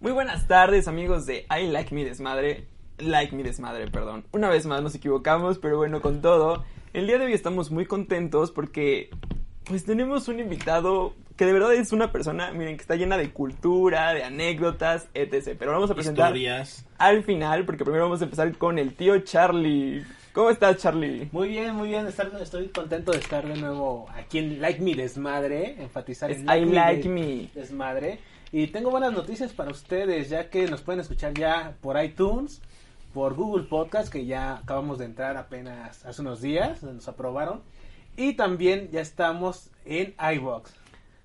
Muy buenas tardes amigos de I Like Me Desmadre. Like Me Desmadre, perdón. Una vez más nos equivocamos, pero bueno, con todo. El día de hoy estamos muy contentos porque pues tenemos un invitado que de verdad es una persona, miren, que está llena de cultura, de anécdotas, etc. Pero vamos a presentar Historias. al final, porque primero vamos a empezar con el tío Charlie. ¿Cómo estás, Charlie? Muy bien, muy bien. Estar, estoy contento de estar de nuevo aquí en Like Me Desmadre. Enfatizar Es en I like me. Desmadre. Y tengo buenas noticias para ustedes, ya que nos pueden escuchar ya por iTunes, por Google Podcast, que ya acabamos de entrar apenas hace unos días, nos aprobaron. Y también ya estamos en iBox.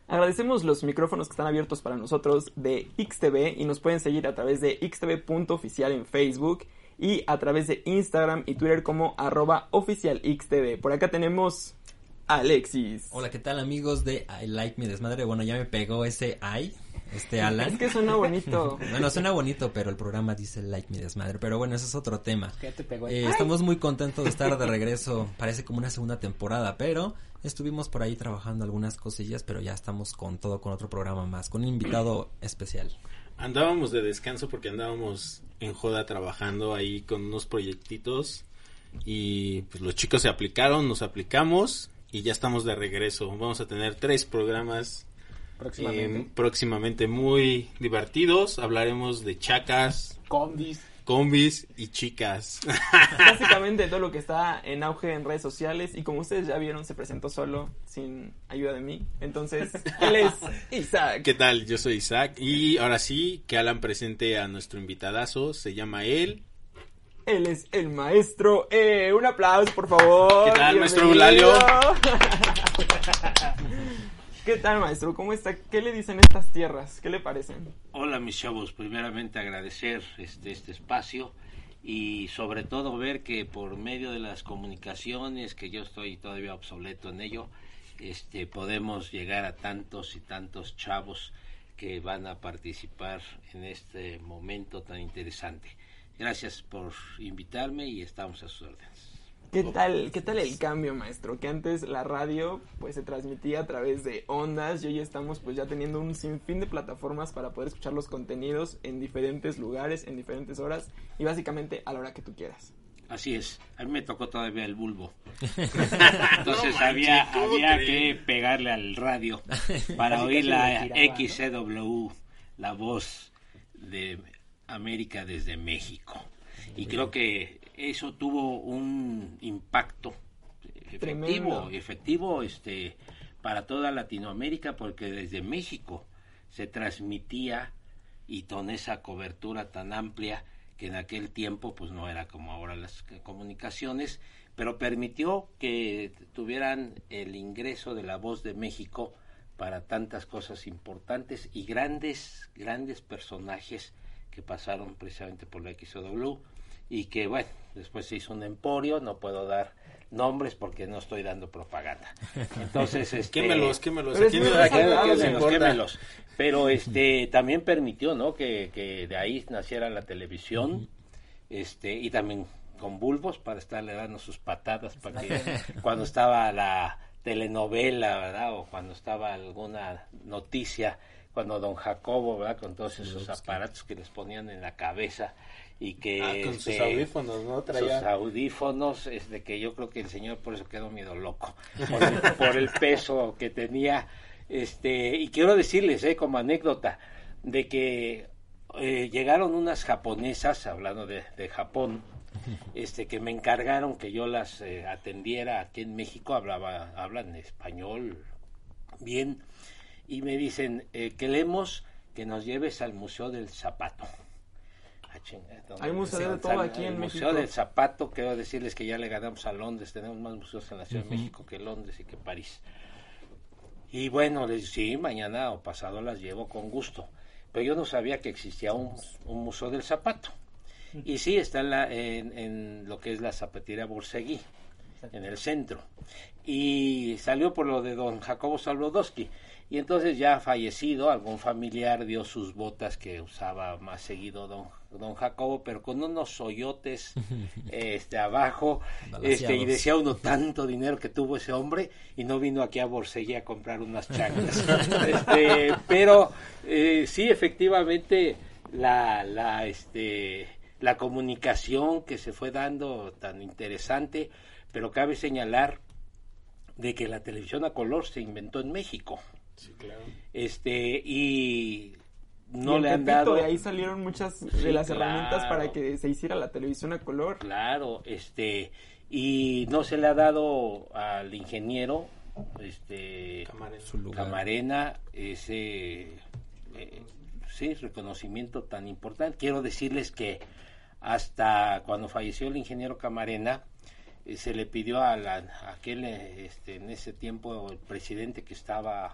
Agradecemos los micrófonos que están abiertos para nosotros de XTV y nos pueden seguir a través de xtv.oficial en Facebook y a través de Instagram y Twitter como arroba oficial XTV. Por acá tenemos a Alexis. Hola, ¿qué tal amigos de I Like Me Desmadre? Bueno, ya me pegó ese I, este Alan. Es que suena bonito. Bueno, suena bonito, pero el programa dice Like Me Desmadre. Pero bueno, ese es otro tema. ¿Qué te pegó? Eh, estamos muy contentos de estar de regreso. Parece como una segunda temporada, pero estuvimos por ahí trabajando algunas cosillas, pero ya estamos con todo, con otro programa más, con un invitado especial. Andábamos de descanso porque andábamos en joda trabajando ahí con unos proyectitos y pues los chicos se aplicaron, nos aplicamos y ya estamos de regreso. Vamos a tener tres programas próximamente. eh, próximamente muy divertidos. Hablaremos de chacas, Combis. combis y chicas. Básicamente todo lo que está en auge en redes sociales y como ustedes ya vieron se presentó solo sin ayuda de mí. Entonces, él es Isaac. ¿Qué tal? Yo soy Isaac y ahora sí que Alan presente a nuestro invitadazo. Se llama él. Él es el maestro. Eh, un aplauso, por favor. ¿Qué tal, maestro Bienvenido. Eulalio? ¿Qué tal, maestro? ¿Cómo está? ¿Qué le dicen estas tierras? ¿Qué le parecen? Hola mis chavos, primeramente agradecer este, este espacio y sobre todo ver que por medio de las comunicaciones, que yo estoy todavía obsoleto en ello, este, podemos llegar a tantos y tantos chavos que van a participar en este momento tan interesante. Gracias por invitarme y estamos a sus órdenes. ¿Qué tal, ¿Qué tal el cambio, maestro? Que antes la radio pues se transmitía a través de ondas y hoy estamos pues ya teniendo un sinfín de plataformas para poder escuchar los contenidos en diferentes lugares, en diferentes horas y básicamente a la hora que tú quieras. Así es, a mí me tocó todavía el bulbo. Entonces No había, manches, ¿cómo había que pegarle al radio para oír la XCW, la voz de América desde México. Y creo que eso tuvo un impacto efectivo, Tremendo. efectivo este, para toda Latinoamérica porque desde México se transmitía y con esa cobertura tan amplia que en aquel tiempo pues no era como ahora las comunicaciones, pero permitió que tuvieran el ingreso de la voz de México para tantas cosas importantes y grandes, grandes personajes que pasaron precisamente por la XOW y que bueno, después se hizo un emporio, no puedo dar nombres porque no estoy dando propaganda. Entonces, este, Quémelos, quémelos. Aquí no- aquí no- respetable. aquí no se Quémelos, importa. quémelos. Pero este también permitió, ¿no? Que, que de ahí naciera la televisión, este y también con bulbos para estarle dando sus patadas para que cuando estaba la telenovela, ¿verdad? O cuando estaba alguna noticia, cuando don Jacobo, ¿verdad? Con todos esos aparatos que les ponían en la cabeza y que Ah, con sus este, audífonos, ¿no? sus Traía... audífonos, es de que yo creo que el señor por eso quedó miedo loco, por el, por el peso que tenía. Este, y quiero decirles, eh, como anécdota, de que eh, llegaron unas japonesas, hablando de, de Japón, este, que me encargaron que yo las eh, atendiera aquí en México, hablaba, hablan español bien, y me dicen, eh, queremos que nos lleves al Museo del Zapato. Ah, chinga, ¿dónde Hay museo de todo aquí en el México. Museo del Zapato, quiero decirles que ya le ganamos a Londres, tenemos más museos en la Ciudad de México que Londres y que París. Y bueno, les sí, mañana o pasado las llevo con gusto. Pero yo no sabía que existía un, un museo del zapato. Y sí, está en, la- en, en lo que es la zapatería Borseguí, en el centro. Y salió por lo de don Jacobo Salvodowski. Y entonces ya fallecido, algún familiar dio sus botas que usaba más seguido don, don Jacobo, pero con unos hoyotes este, abajo. Este, y decía uno tanto dinero que tuvo ese hombre y no vino aquí a Borsegui a comprar unas chanclas. este, pero eh, sí, efectivamente, la, la, este, la comunicación que se fue dando tan interesante, pero cabe señalar de que la televisión a color se inventó en México. Sí, claro. Este, Y no le han dado. De ahí salieron muchas de Sí, las herramientas para que se hiciera la televisión a color. Claro, este, y no se le ha dado al ingeniero, este, Camarena. Su lugar. Camarena ese eh, sí, reconocimiento tan importante. Quiero decirles que hasta cuando falleció el ingeniero Camarena eh, se le pidió a, la, a aquel eh, este, en ese tiempo el presidente que estaba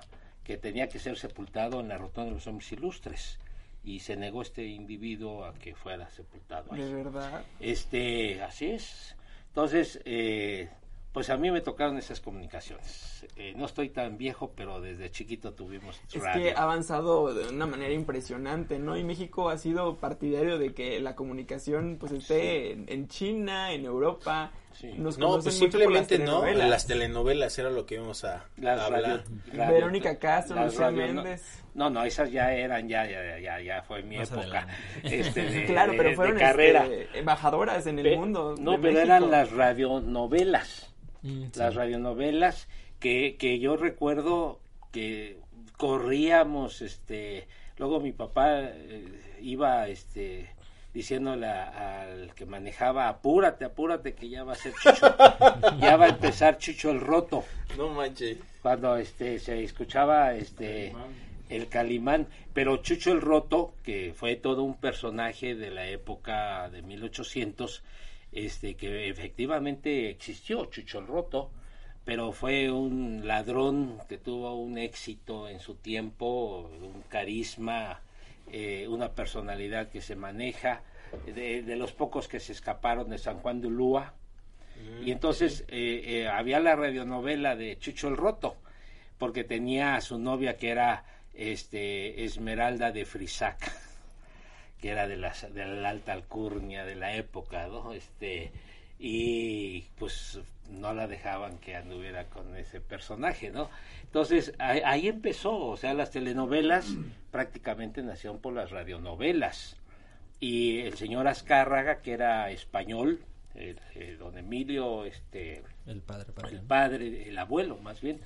que tenía que ser sepultado en la rotonda de los hombres ilustres y se negó este individuo a que fuera sepultado ahí. De verdad. Este, así es. Entonces, eh, pues a mí me tocaron esas comunicaciones. Eh, no estoy tan viejo, pero desde chiquito tuvimos Es radio. que ha avanzado de una manera impresionante, ¿no? Y México ha sido partidario de que la comunicación pues esté en, en China, en Europa. Sí. Nos No, pues las simplemente no. Las telenovelas era lo que íbamos a, Las a radio- hablar. radio- Verónica Castro, Lucía Méndez. No, no, esas ya eran, ya, ya, ya, ya, ya fue mi Más época. Este, de, Claro, de- pero de fueron carrera. este, embajadoras en el Pe- mundo. No, de pero México. eran las radionovelas. Mm, sí. las radionovelas que, que yo recuerdo que corríamos este luego mi papá eh, iba este diciéndole a- al que manejaba apúrate apúrate que ya va a ser Chucho ya va a empezar Chucho el roto. No manches. cuando este se escuchaba este el Calimán, pero Chucho el Roto, que fue todo un personaje de la época de 1800, este que efectivamente existió Chucho el Roto, pero fue un ladrón que tuvo un éxito en su tiempo, un carisma, eh, una personalidad que se maneja, de, de los pocos que se escaparon de San Juan de Ulúa, y entonces eh, eh, había la radionovela de Chucho el Roto, porque tenía a su novia que era este Esmeralda de Frisac, que era de, las, de la alta alcurnia de la época, ¿no? Este, y pues no la dejaban que anduviera con ese personaje, ¿no? Entonces ahí, ahí empezó, o sea, las telenovelas prácticamente nacieron por las radionovelas. Y el señor Azcárraga, que era español, el- el don Emilio, este, El padre el padre, el abuelo más bien,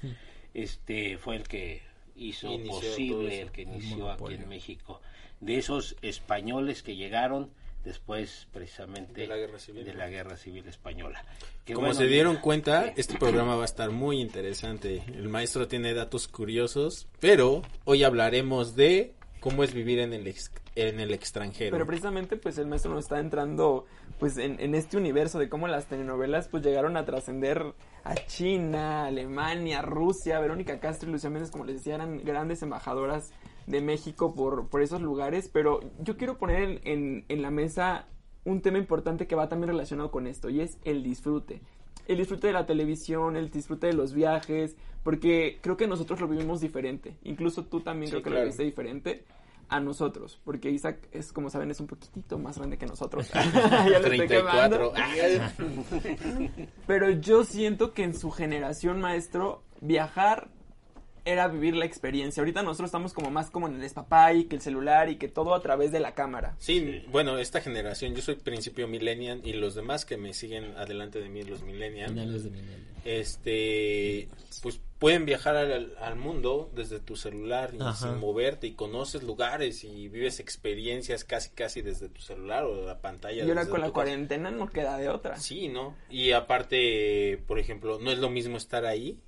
este fue el que hizo Inició posible, el que El inició aquí en México. De esos españoles que llegaron después precisamente De la Guerra Civil. de la Guerra Civil Española. Que Como bueno, se dieron mira, cuenta, sí. este programa va a estar muy interesante. El maestro tiene datos curiosos, pero hoy hablaremos de cómo es vivir en el, ex- en el extranjero. Pero precisamente pues el maestro nos está entrando pues en, en este universo de cómo las telenovelas pues llegaron a trascender a China, Alemania, Rusia, Verónica Castro y Lucía Méndez como les decía eran grandes embajadoras de México por, por esos lugares, pero yo quiero poner en, en, en la mesa un tema importante que va también relacionado con esto y es el disfrute. El disfrute de la televisión, el disfrute de los viajes, porque creo que nosotros lo vivimos diferente. Incluso tú también Sí, creo que claro. lo viste diferente a nosotros, porque Isaac es, como saben, es un poquitito más grande que nosotros. Ya lo estoy 34. quemando. Pero yo siento que en su generación, maestro, viajar era vivir la experiencia. Ahorita nosotros estamos como más como en el espapay, que el celular y que todo a través de la cámara. Sí, bueno, esta generación, yo soy principio millennial y los demás que me siguen adelante de mí, los millennial, Finales de milenio. este, pues pueden viajar al, al mundo desde tu celular y Ajá. sin moverte y conoces lugares y vives experiencias casi casi desde tu celular o la pantalla. Y ahora con la casa. cuarentena no queda de otra. Sí, ¿no? Y aparte, por ejemplo, no es lo mismo estar ahí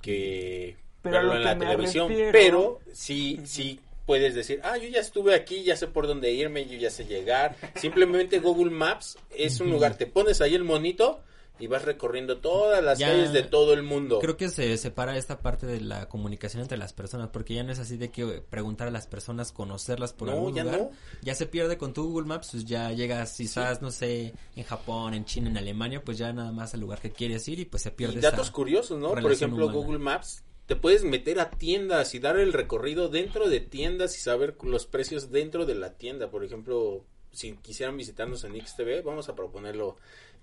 que Pero en la televisión, refiero- pero sí, sí puedes decir, ah, yo ya estuve aquí, ya sé por dónde irme, yo ya sé llegar. Simplemente Google Maps es un lugar, te pones ahí el monito y vas recorriendo todas las Ya- calles de todo el mundo. Creo que se separa esta parte de la comunicación entre las personas, porque ya no es así de que preguntar a las personas, conocerlas por No, algún ya lugar. no. Ya se pierde con tu Google Maps, pues ya llegas quizás, no sé, en Japón, en China, en Alemania, pues ya nada más al lugar que quieres ir y pues se pierde Y datos esa curiosos, ¿no? Por ejemplo, humana. Google Maps, te puedes meter a tiendas y dar el recorrido dentro de tiendas y saber los precios dentro de la tienda. Por ejemplo, si quisieran visitarnos en XTV, vamos a proponerlo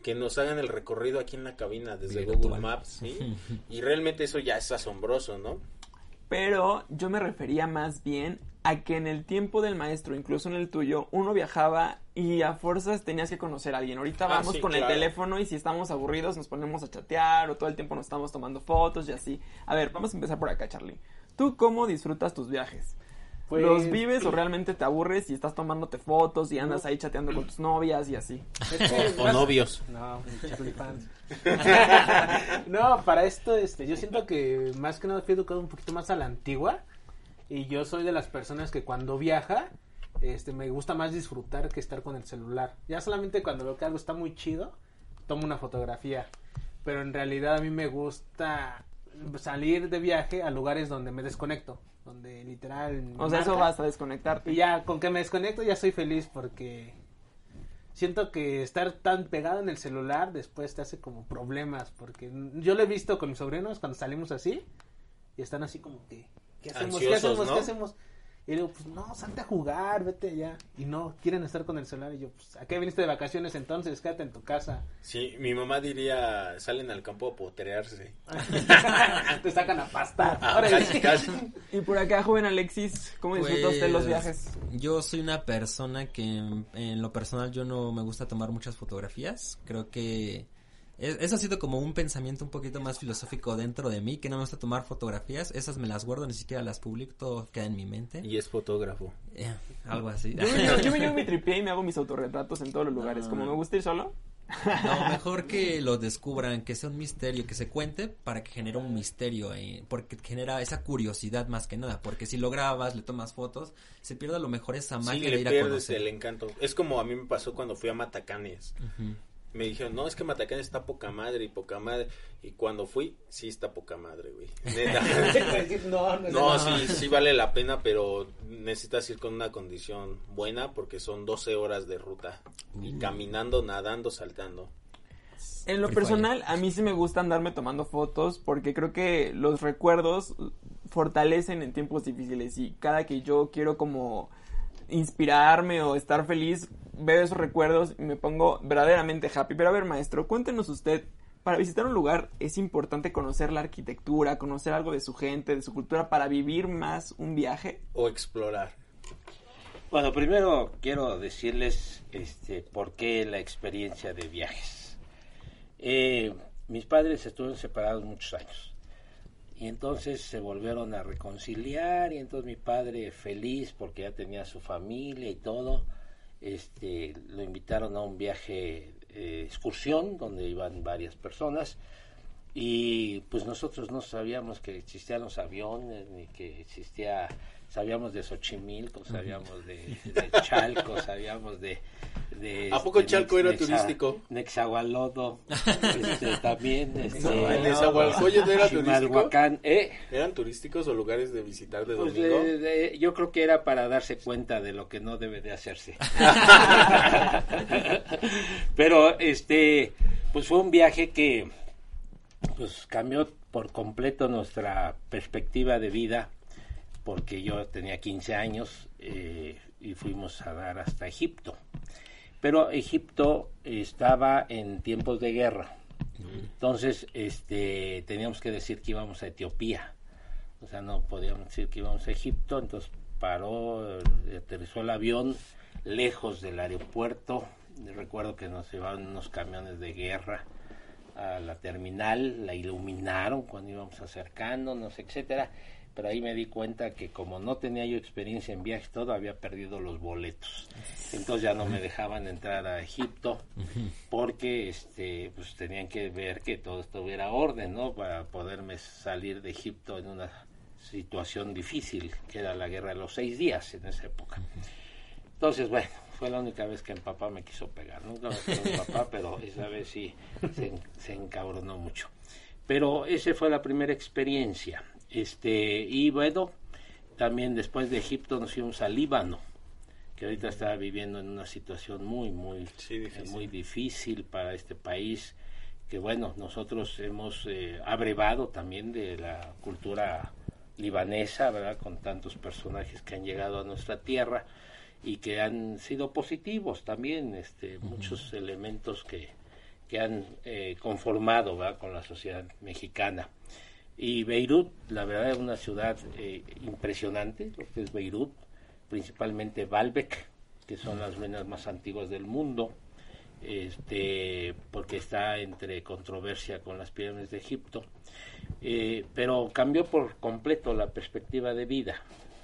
que nos hagan el recorrido aquí en la cabina desde Virtual. Google Maps, ¿sí? Y realmente eso ya es asombroso, ¿no? pero yo me refería más bien a que en el tiempo del maestro, incluso en el tuyo, uno viajaba y a fuerzas tenías que conocer a alguien. Ahorita Ah, vamos sí, con el teléfono y si estamos aburridos nos ponemos a chatear o todo el tiempo nos estamos tomando fotos y así. A ver, vamos a empezar por acá, Charlie. ¿Tú cómo disfrutas tus viajes? Pues- ¿Los vives o realmente te aburres y estás tomándote fotos y andas ahí chateando con tus novias y así? O novios. No, mi Charlie fans. no, para esto, este, yo siento que más que nada fui educado un poquito más a la antigua. Y yo soy de las personas que cuando viaja, este, me gusta más disfrutar que estar con el celular. Ya solamente cuando veo que algo está muy chido, tomo una fotografía. Pero en realidad a mí me gusta salir de viaje a lugares donde me desconecto. Donde literal. O sea, eso vas a desconectarte. Y ya, con que me desconecto ya soy feliz porque siento que estar tan pegado en el celular después te hace como problemas. Porque yo lo he visto con mis sobrinos cuando salimos así y están así como que, ¿qué hacemos? ¿Qué hacemos? ¿no? ¿Qué hacemos? Y digo, pues no, salte a jugar, vete allá. Y no, quieren estar con el celular. Y yo, pues, ¿a qué viniste de vacaciones entonces? Quédate en tu casa. Sí, mi mamá diría, salen al campo a potrearse. te sacan a pasta. Ah, Órale. casi, casi. Y por acá, joven Alexis, ¿cómo disfruta usted los Pues, viajes? Yo soy una persona que en, en lo personal yo no me gusta tomar muchas fotografías. Creo que eso ha sido como un pensamiento un poquito más filosófico dentro de mí, que no me gusta tomar fotografías. Esas me las guardo, ni siquiera las publico, todo queda en mi mente. Y es fotógrafo. Eh, algo así. Yo me, llevo, yo me llevo mi tripié y me hago mis autorretratos en todos los lugares. Como me gusta ir solo. No, mejor que lo descubran, que sea un misterio, que se cuente para que genere un misterio, eh, porque genera esa curiosidad más que nada, porque si lo grabas, le tomas fotos, se pierde a lo mejor esa Sí, magia de le ir a pierdes conocer. el encanto. Es como a mí me pasó cuando fui a Matacanes. Ujú. Me dijeron, no, es que Matacanes está poca madre y poca madre. Y cuando fui, sí está poca madre, güey. Neta. no, no, No, sí, sí vale la pena, pero necesitas ir con una condición buena porque son 12 horas de ruta. Y caminando, nadando, saltando. En lo personal, a mí sí me gusta andarme tomando fotos porque creo que los recuerdos fortalecen en tiempos difíciles y cada que yo quiero como inspirarme o estar feliz, veo esos recuerdos y me pongo verdaderamente happy. Pero a ver, maestro, cuéntenos usted, para visitar un lugar es importante conocer la arquitectura, conocer algo de su gente, de su cultura, para vivir más un viaje. O explorar. Bueno, primero quiero decirles este, por qué la experiencia de viajes. Eh, mis padres estuvieron separados muchos años y entonces se volvieron a reconciliar y entonces mi padre feliz porque ya tenía su familia y todo, este, lo invitaron a un viaje eh, excursión donde iban varias personas. Y pues nosotros no sabíamos que existían los aviones ni que existía sabíamos de Xochimilco sabíamos de, de Chalco sabíamos de, de ¿A poco este, Chalco era Nexa- turístico? Nexahualodo este, también este, ¿En Nezahualcóyotl era turístico? ¿eh? ¿Eran turísticos o lugares de visitar de Pues, domingo? de- de- yo creo que era para darse cuenta de lo que no debe de hacerse. Pero este, pues fue un viaje que pues cambió por completo nuestra perspectiva de vida, porque yo tenía 15 años eh, y fuimos a dar hasta Egipto. Pero Egipto estaba en tiempos de guerra. Entonces, este, teníamos que decir que íbamos a Etiopía. O sea, no podíamos decir que íbamos a Egipto, entonces paró, aterrizó el avión lejos del aeropuerto. Recuerdo que nos llevaban unos camiones de guerra a la terminal, la iluminaron cuando íbamos acercándonos, etcétera. Pero ahí me di cuenta que como no tenía yo experiencia en viajes, todo había perdido los boletos. Entonces ya no me dejaban entrar a Egipto porque este pues tenían que ver que todo estuviera orden, ¿no? Para poderme salir de Egipto en una situación difícil, que era la guerra de los seis días en esa época. Entonces, bueno, fue la única vez que mi papá me quiso pegar. Nunca me pegó mi papá, pero esa vez sí se, se encabronó mucho. Pero esa fue la primera experiencia. Este, y bueno, también después de Egipto nos fuimos al Líbano, que ahorita está viviendo en una situación muy, muy, Sí, difícil. eh, muy difícil para este país. Que bueno, nosotros hemos eh, abrevado también de la cultura libanesa, ¿verdad? Con tantos personajes que han llegado a nuestra tierra y que han sido positivos también, este, muchos elementos que, que han eh, conformado ¿verdad? con la sociedad mexicana. Y Beirut, la verdad, es una ciudad eh, impresionante, lo que es Beirut, principalmente Baalbek, que son las ruinas más antiguas del mundo, este, porque está entre controversia con las pirámides de Egipto. Eh, pero cambió por completo la perspectiva de vida,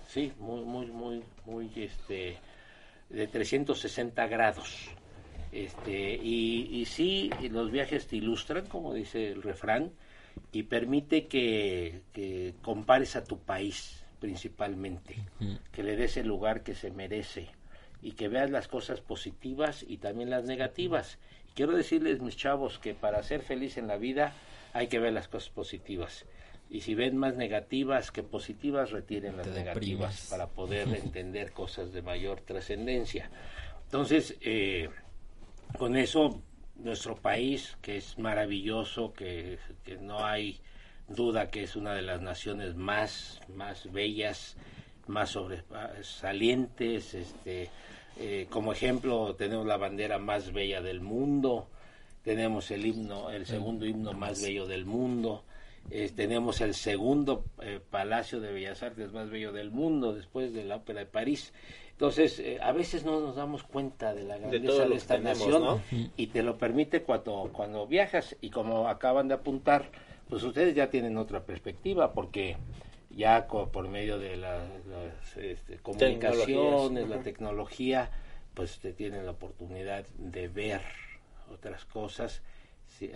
sí, muy, muy, muy, muy, este, de 360 grados. Este, y, y sí, los viajes te ilustran, como dice el refrán, y permite que, que compares a tu país principalmente, que le des el lugar que se merece y que veas las cosas positivas y también las negativas. Quiero decirles, mis chavos, que para ser feliz en la vida hay que ver las cosas positivas. Y si ven más negativas que positivas, retiren las negativas para poder entender cosas de mayor trascendencia. Entonces, eh, con eso, nuestro país, que es maravilloso, que, que no hay duda que es una de las naciones más, más bellas, más sobresalientes, este, eh, como ejemplo tenemos la bandera más bella del mundo, tenemos el himno, el segundo himno más bello del mundo, eh, tenemos el segundo eh, Palacio de Bellas Artes más bello del mundo después de la Ópera de París. Entonces, eh, a veces no nos damos cuenta de la grandeza de, esta nación y te lo permite cuando, cuando viajas. Y como acaban de apuntar, pues ustedes ya tienen otra perspectiva porque ya por medio de las, este, comunicaciones, la tecnología, pues te tienen la oportunidad de ver otras cosas,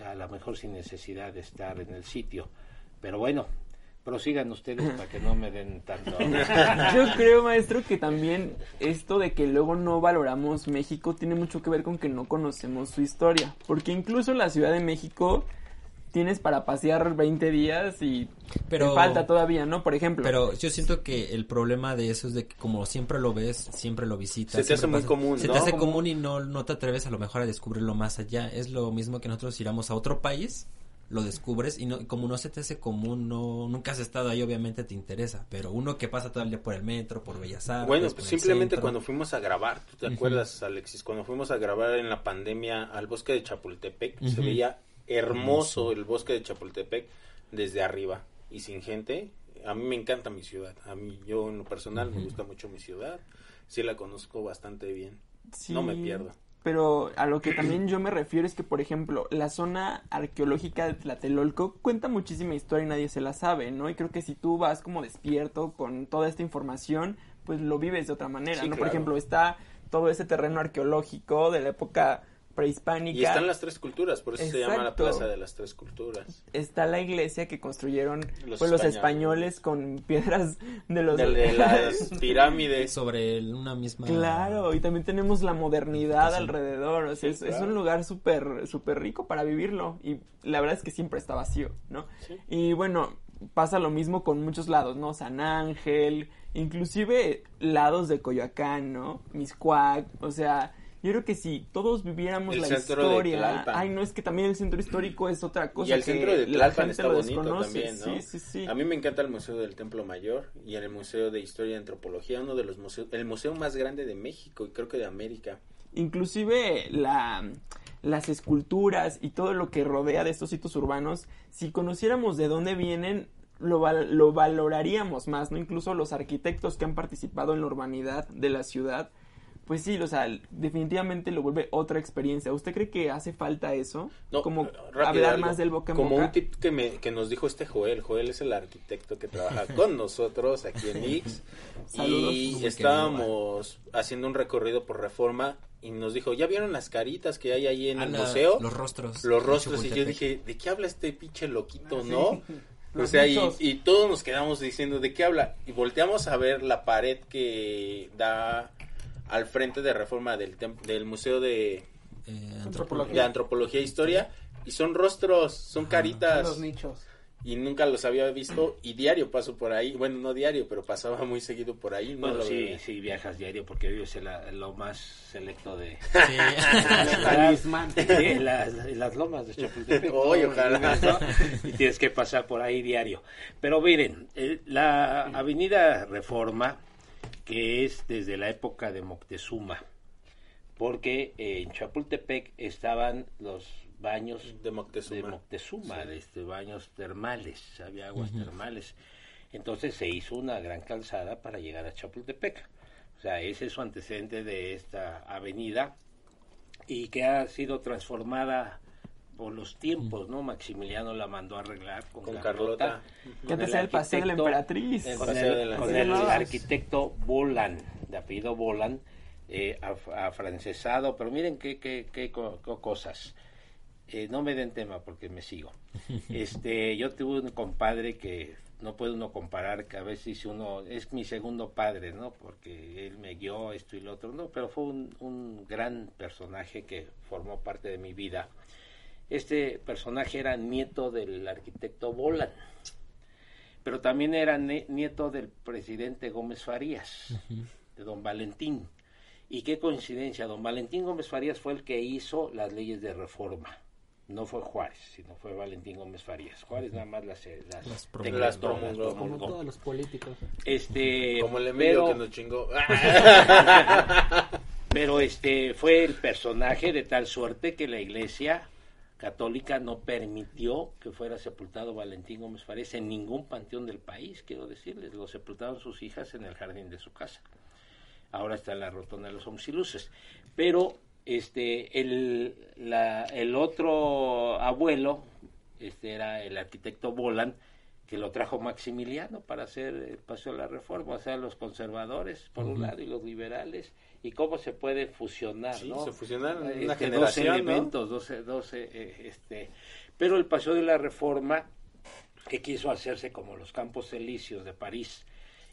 a lo mejor sin necesidad de estar en el sitio. Pero bueno, prosigan ustedes para que no me den tanto. Yo creo, maestro, que también esto de que luego no valoramos México tiene mucho que ver con que no conocemos su historia. Porque incluso la Ciudad de México tienes para pasear 20 días y pero, te falta todavía, ¿no? Por ejemplo. Pero yo siento que el problema de eso es de que como siempre lo ves, siempre lo visitas. Se te hace muy común, Se te hace común y no, no te atreves a lo mejor a descubrirlo más allá. Es lo mismo que nosotros iramos a otro país, lo descubres y no, como no se te hace común, no, nunca has estado ahí, obviamente te interesa. Pero uno que pasa todo el día por el metro, por Bellas Artes. Bueno, pues simplemente cuando fuimos a grabar, ¿tú te acuerdas, Alexis? Cuando fuimos a grabar en la pandemia al bosque de Chapultepec, se veía hermoso el bosque de Chapultepec desde arriba y sin gente. A mí me encanta mi ciudad. A mí, yo en lo personal, me gusta mucho mi ciudad. Sí la conozco bastante bien. no me pierdo. Pero a lo que también yo me refiero es que, por ejemplo, la zona arqueológica de Tlatelolco cuenta muchísima historia y nadie se la sabe, ¿no? Y creo que si tú vas como despierto con toda esta información, pues lo vives de otra manera, ¿no? Por ejemplo, está todo ese terreno arqueológico de la época prehispánica. Y están las tres culturas, por eso se llama la Plaza de las Tres Culturas. Está la iglesia que construyeron los, pues, españoles. con piedras de los... De, las pirámides. Sobre una misma... Claro, y también tenemos la modernidad alrededor, o sea, es, un lugar súper súper rico para vivirlo y la verdad es que siempre está vacío, ¿no? Y bueno, pasa lo mismo con muchos lados, ¿no? San Ángel, inclusive lados de Coyoacán, ¿no? Miscuac, o sea yo creo que si todos viviéramos la historia. Ay, no, es que también el centro histórico es otra cosa. Y el centro de Tlalpan está bonito también, ¿no? Sí, sí, sí. A mí me encanta el Museo del Templo Mayor y el Museo de Historia y Antropología, uno de los museos, el museo más grande de México y creo que de América. Inclusive la las esculturas y todo lo que rodea de estos sitios urbanos, si conociéramos de dónde vienen, lo, lo, valoraríamos más, ¿no? Incluso los arquitectos que han participado en la urbanidad de la ciudad pues sí, o sea, definitivamente lo vuelve otra experiencia. ¿Usted cree que hace falta eso? No, como hablar más del boca en Como un tip que, me, que nos dijo este Joel. Joel es el arquitecto que trabaja con nosotros aquí en X. y estábamos haciendo un recorrido por reforma y nos dijo, ¿ya vieron las caritas que hay ahí en el museo? Los rostros. Los rostros. Y yo dije, ¿de qué habla este pinche loquito, ah, no? O sea, y, y, todos nos quedamos diciendo, ¿de qué habla? Y volteamos a ver la pared que da al frente de reforma del, del Museo de, eh, antropología. de Antropología e Historia y son rostros, son caritas. los nichos. Y nunca los había visto y diario paso por ahí, bueno, no diario, pero pasaba muy seguido por ahí. bueno, sí, sí, viajas diario porque vives en, lo más selecto de... Sí. las, las, lomas de Chapultepec. ojalá. Y tienes que pasar por ahí diario. Pero miren, eh, la avenida Reforma que es desde la época de Moctezuma, porque en Chapultepec estaban los baños De Moctezuma. de Moctezuma, de este, baños termales, había aguas termales. Entonces se hizo una gran calzada para llegar a Chapultepec. O sea, ese es su antecedente de esta avenida y que ha sido transformada por los tiempos, ¿no? Maximiliano la mandó a arreglar con, Con Carlota. Carlota. Que antes era el paseo de la emperatriz. Con Con el- el, con con el el- arquitecto Bolan, de apellido Bolan, eh, af- afrancesado, pero miren qué, qué, qué co- cosas. Eh, no me den tema porque me sigo. Este, yo tuve un compadre que no puede uno comparar, que a veces uno, es mi segundo padre, ¿no? Porque él me guió esto y lo otro, no, pero fue un, un gran personaje que formó parte de mi vida. Este personaje era nieto del arquitecto Bolan, pero también era nieto del presidente Gómez Farías, de don Valentín. Y qué coincidencia, don Valentín Gómez Farías fue el que hizo las leyes de reforma. No fue Juárez, sino fue Valentín Gómez Farías. Juárez nada más las, eh, las, Las promulgó. Como promulgó. todos los políticos. Este, Como el Emilio pero- que nos chingó. pero este fue el personaje de tal suerte que la iglesia católica no permitió que fuera sepultado Valentín Gómez Farías en ningún panteón del país, quiero decirles, lo sepultaron sus hijas en el jardín de su casa. Ahora está en la rotonda de los Hombres y Luces. Pero este el, la- el otro abuelo este era el arquitecto Bolan que lo trajo Maximiliano para hacer el paseo de la reforma, o sea, los conservadores por un lado y los liberales, y cómo se puede fusionar, Sí, ¿no? se fusionaron en Este, una dos elementos, dos, eh, eh, este, pero el paseo de la reforma que quiso hacerse como los Campos Elíseos de París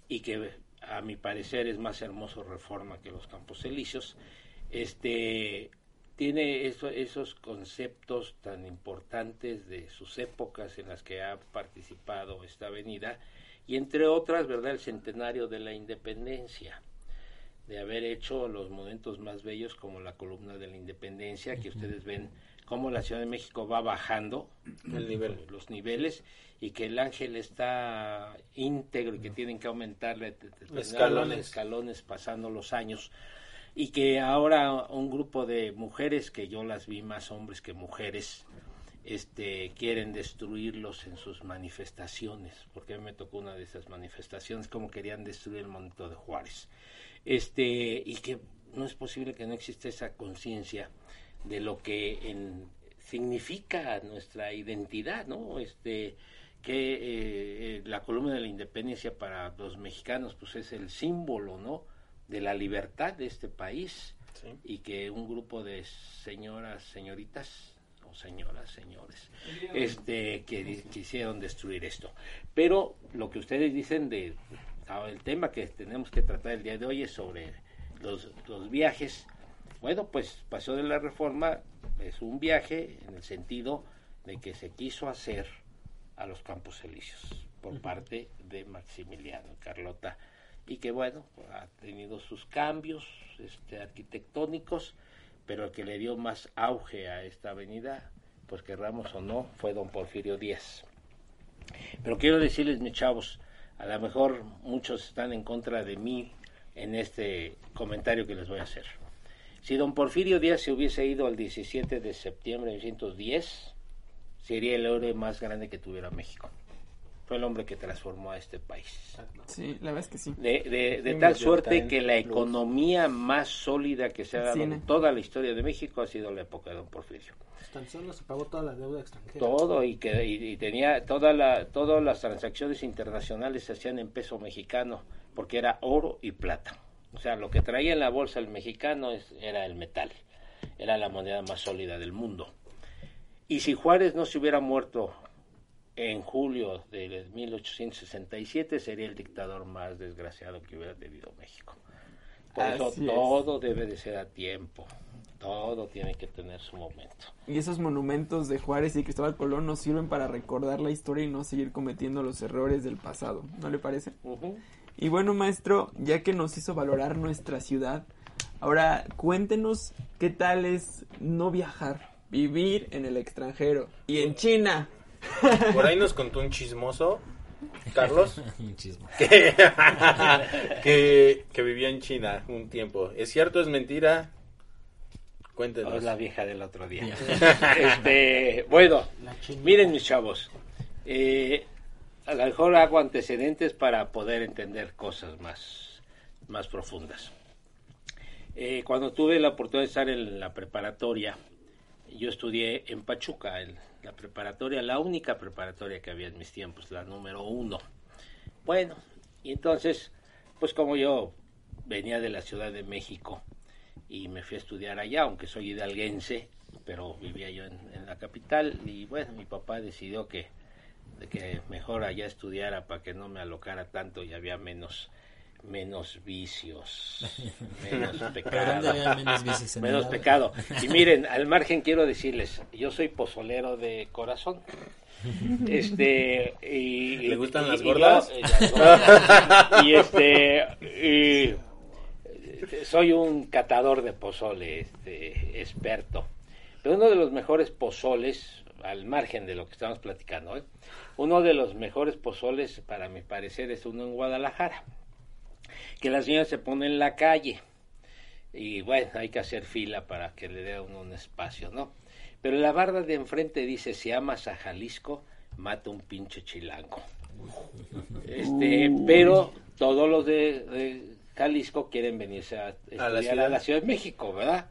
y que a mi parecer es más hermoso reforma que los Campos Elíseos, este tiene eso- esos conceptos tan importantes de sus épocas en las que ha participado esta avenida y entre otras, ¿verdad?, el centenario de la independencia de haber hecho los momentos más bellos como la columna de la independencia, que ustedes ven cómo la Ciudad de México va bajando El nivel. los niveles y que el ángel está íntegro y que tienen que aumentarle Escalones. los escalones pasando los años y que ahora un grupo de mujeres que yo las vi más hombres que mujeres este quieren destruirlos en sus manifestaciones porque a mí me tocó una de esas manifestaciones como querían destruir el monumento de Juárez este y que no es posible que no exista esa conciencia de lo que en- significa nuestra identidad, ¿no? Este que eh, eh, la columna de la independencia para los mexicanos pues es el símbolo, ¿no? de la libertad de este país Sí. y que un grupo de señoras, señoritas o señoras, señores, este que quisieron destruir esto. Pero lo que ustedes dicen de el tema que tenemos que tratar el día de hoy es sobre los, los viajes. Bueno, pues pasó de la reforma, es un viaje en el sentido de que se quiso hacer a los Campos Elíseos por parte de Maximiliano Carlota y que bueno, ha tenido sus cambios este, arquitectónicos, pero el que le dio más auge a esta avenida, pues querramos o no, fue don Porfirio Díaz. Pero quiero decirles, mis chavos, a lo mejor muchos están en contra de mí en este comentario que les voy a hacer. Si don Porfirio Díaz se hubiese ido el 17 de septiembre de 1910, sería el héroe más grande que tuviera México. Fue el hombre que transformó a este país. Sí, la verdad es que sí. De, de, de Sí, tal suerte que la economía más sólida que se ha dado en toda la historia de México ha sido la época de don Porfirio. Tan solo se pagó toda la deuda extranjera. Todo y que y, y tenía toda la todas las transacciones internacionales se hacían en peso mexicano porque era oro y plata. O sea, lo que traía en la bolsa el mexicano es, era el metal. Era la moneda más sólida del mundo. Y si Juárez no se hubiera muerto en julio de 1867 sería el dictador más desgraciado que hubiera tenido México. Por eso es. todo debe de ser a tiempo. Todo tiene que tener su momento. Y esos monumentos de Juárez y Cristóbal Colón nos sirven para recordar la historia y no seguir cometiendo los errores del pasado, ¿no le parece? Y bueno, maestro, ya que nos hizo valorar nuestra ciudad, ahora cuéntenos qué tal es no viajar, vivir en el extranjero y en China. Por ahí nos contó un chismoso, Carlos, que, que, que vivía en China un tiempo. ¿Es cierto? ¿Es mentira? Cuéntenos. O es la vieja del otro día. este, bueno, miren mis chavos, eh, a lo mejor hago antecedentes para poder entender cosas más, más profundas. Eh, cuando tuve la oportunidad de estar en la preparatoria, yo estudié en Pachuca, en la preparatoria, la única preparatoria que había en mis tiempos, la número uno. Bueno, y entonces, pues como yo venía de la Ciudad de México y me fui a estudiar allá, aunque soy hidalguense, pero vivía yo en, en la capital y bueno, mi papá decidió que, de que mejor allá estudiara para que no me alocara tanto y había menos menos vicios, menos ¿Pero pecado. menos pecado. Y miren, al margen quiero decirles, yo soy pozolero de corazón. Este, y, ¿Le gustan y- las y gordas? yo, eh, las gordas. y este, y, soy un catador de pozole, este, experto. Pero uno de los mejores pozoles, al margen de lo que estamos platicando, ¿eh? uno de los mejores pozoles, para mi parecer, es uno en Guadalajara. Que la señora se pone en la calle y bueno, hay que hacer fila para que le dé a uno un espacio, ¿no? Pero la barda de enfrente dice, si amas a Jalisco, mata un pinche chilango. Este, pero todos los de, de Jalisco quieren venirse a estudiar a la, ciudad. Ciudad de México, ¿verdad?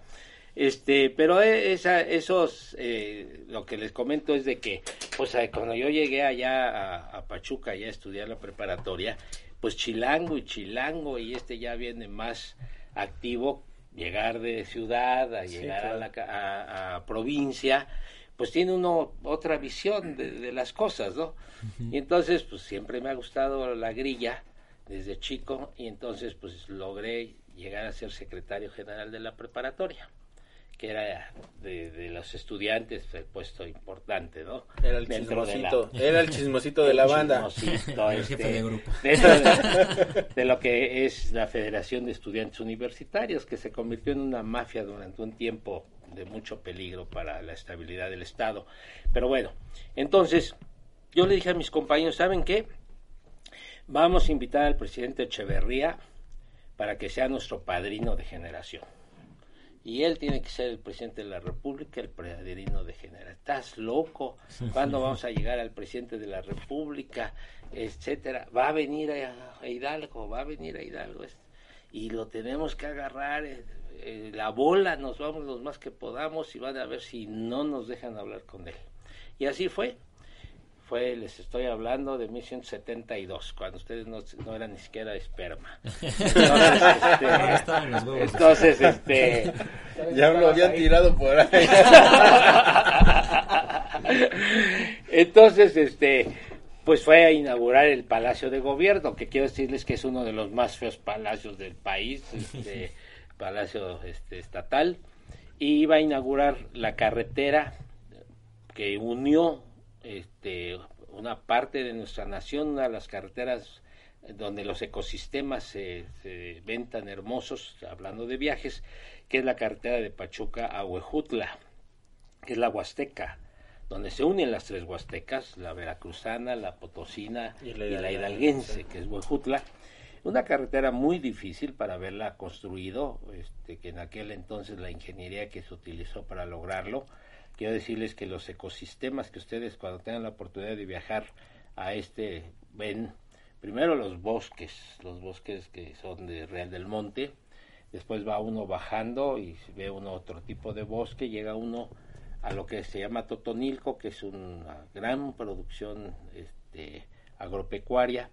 Este, pero e- esa, esos, eh, lo que les comento es de que, pues eh, cuando yo llegué allá a, a Pachuca ya a estudiar la preparatoria, pues chilango y chilango y este ya viene más activo, llegar de ciudad a llegar a, la, a, provincia, pues tiene uno otra visión de, de las cosas, ¿no? Y entonces, pues siempre me ha gustado la grilla desde chico y entonces pues logré llegar a ser secretario general de la preparatoria que era de, de los estudiantes el puesto importante, ¿no? Era el Dentro de la- chismosito. Era el chismosito de la banda. chismosito, El este, jefe de grupo. dentro de, de lo que es la Federación de Estudiantes Universitarios, que se convirtió en una mafia durante un tiempo de mucho peligro para la estabilidad del Estado. Pero bueno, entonces yo le dije a mis compañeros, ¿saben qué? Vamos a invitar al presidente Echeverría para que sea nuestro padrino de generación. Y él tiene que ser el presidente de la República, el padrino de generación. ¿Estás loco? ¿Cuándo vamos a llegar al presidente de la República? Etcétera. Va a venir a, Hidalgo, va a venir a Hidalgo. Y lo tenemos que agarrar. eh, eh, la bola, nos vamos los más que podamos y van a ver si no nos dejan hablar con él. Y así fue fue, les estoy hablando de 1172, cuando ustedes no, no eran ni siquiera esperma. Entonces, este, entonces, este, Ya lo habían tirado por ahí. entonces, este, pues fue a inaugurar el Palacio de Gobierno, que quiero decirles que es uno de los más feos palacios del país, este, palacio este, estatal, y iba a inaugurar la carretera que unió este, una parte de nuestra nación, una de las carreteras donde los ecosistemas se, se ven tan hermosos, hablando de viajes, que es la carretera de Pachuca a Huejutla, que es la Huasteca, donde se unen las tres Huastecas, la veracruzana, la potosina Y y la la, hidalguense. hidalguense, que es Huejutla. Una carretera muy difícil para haberla construido, este, que en aquel entonces la ingeniería que se utilizó para lograrlo, quiero decirles que los ecosistemas que ustedes cuando tengan la oportunidad de viajar a este ven primero los bosques, los bosques que son de Real del Monte, después va uno bajando y ve uno otro tipo de bosque, llega uno a lo que se llama Totonilco, que es una gran producción este, agropecuaria,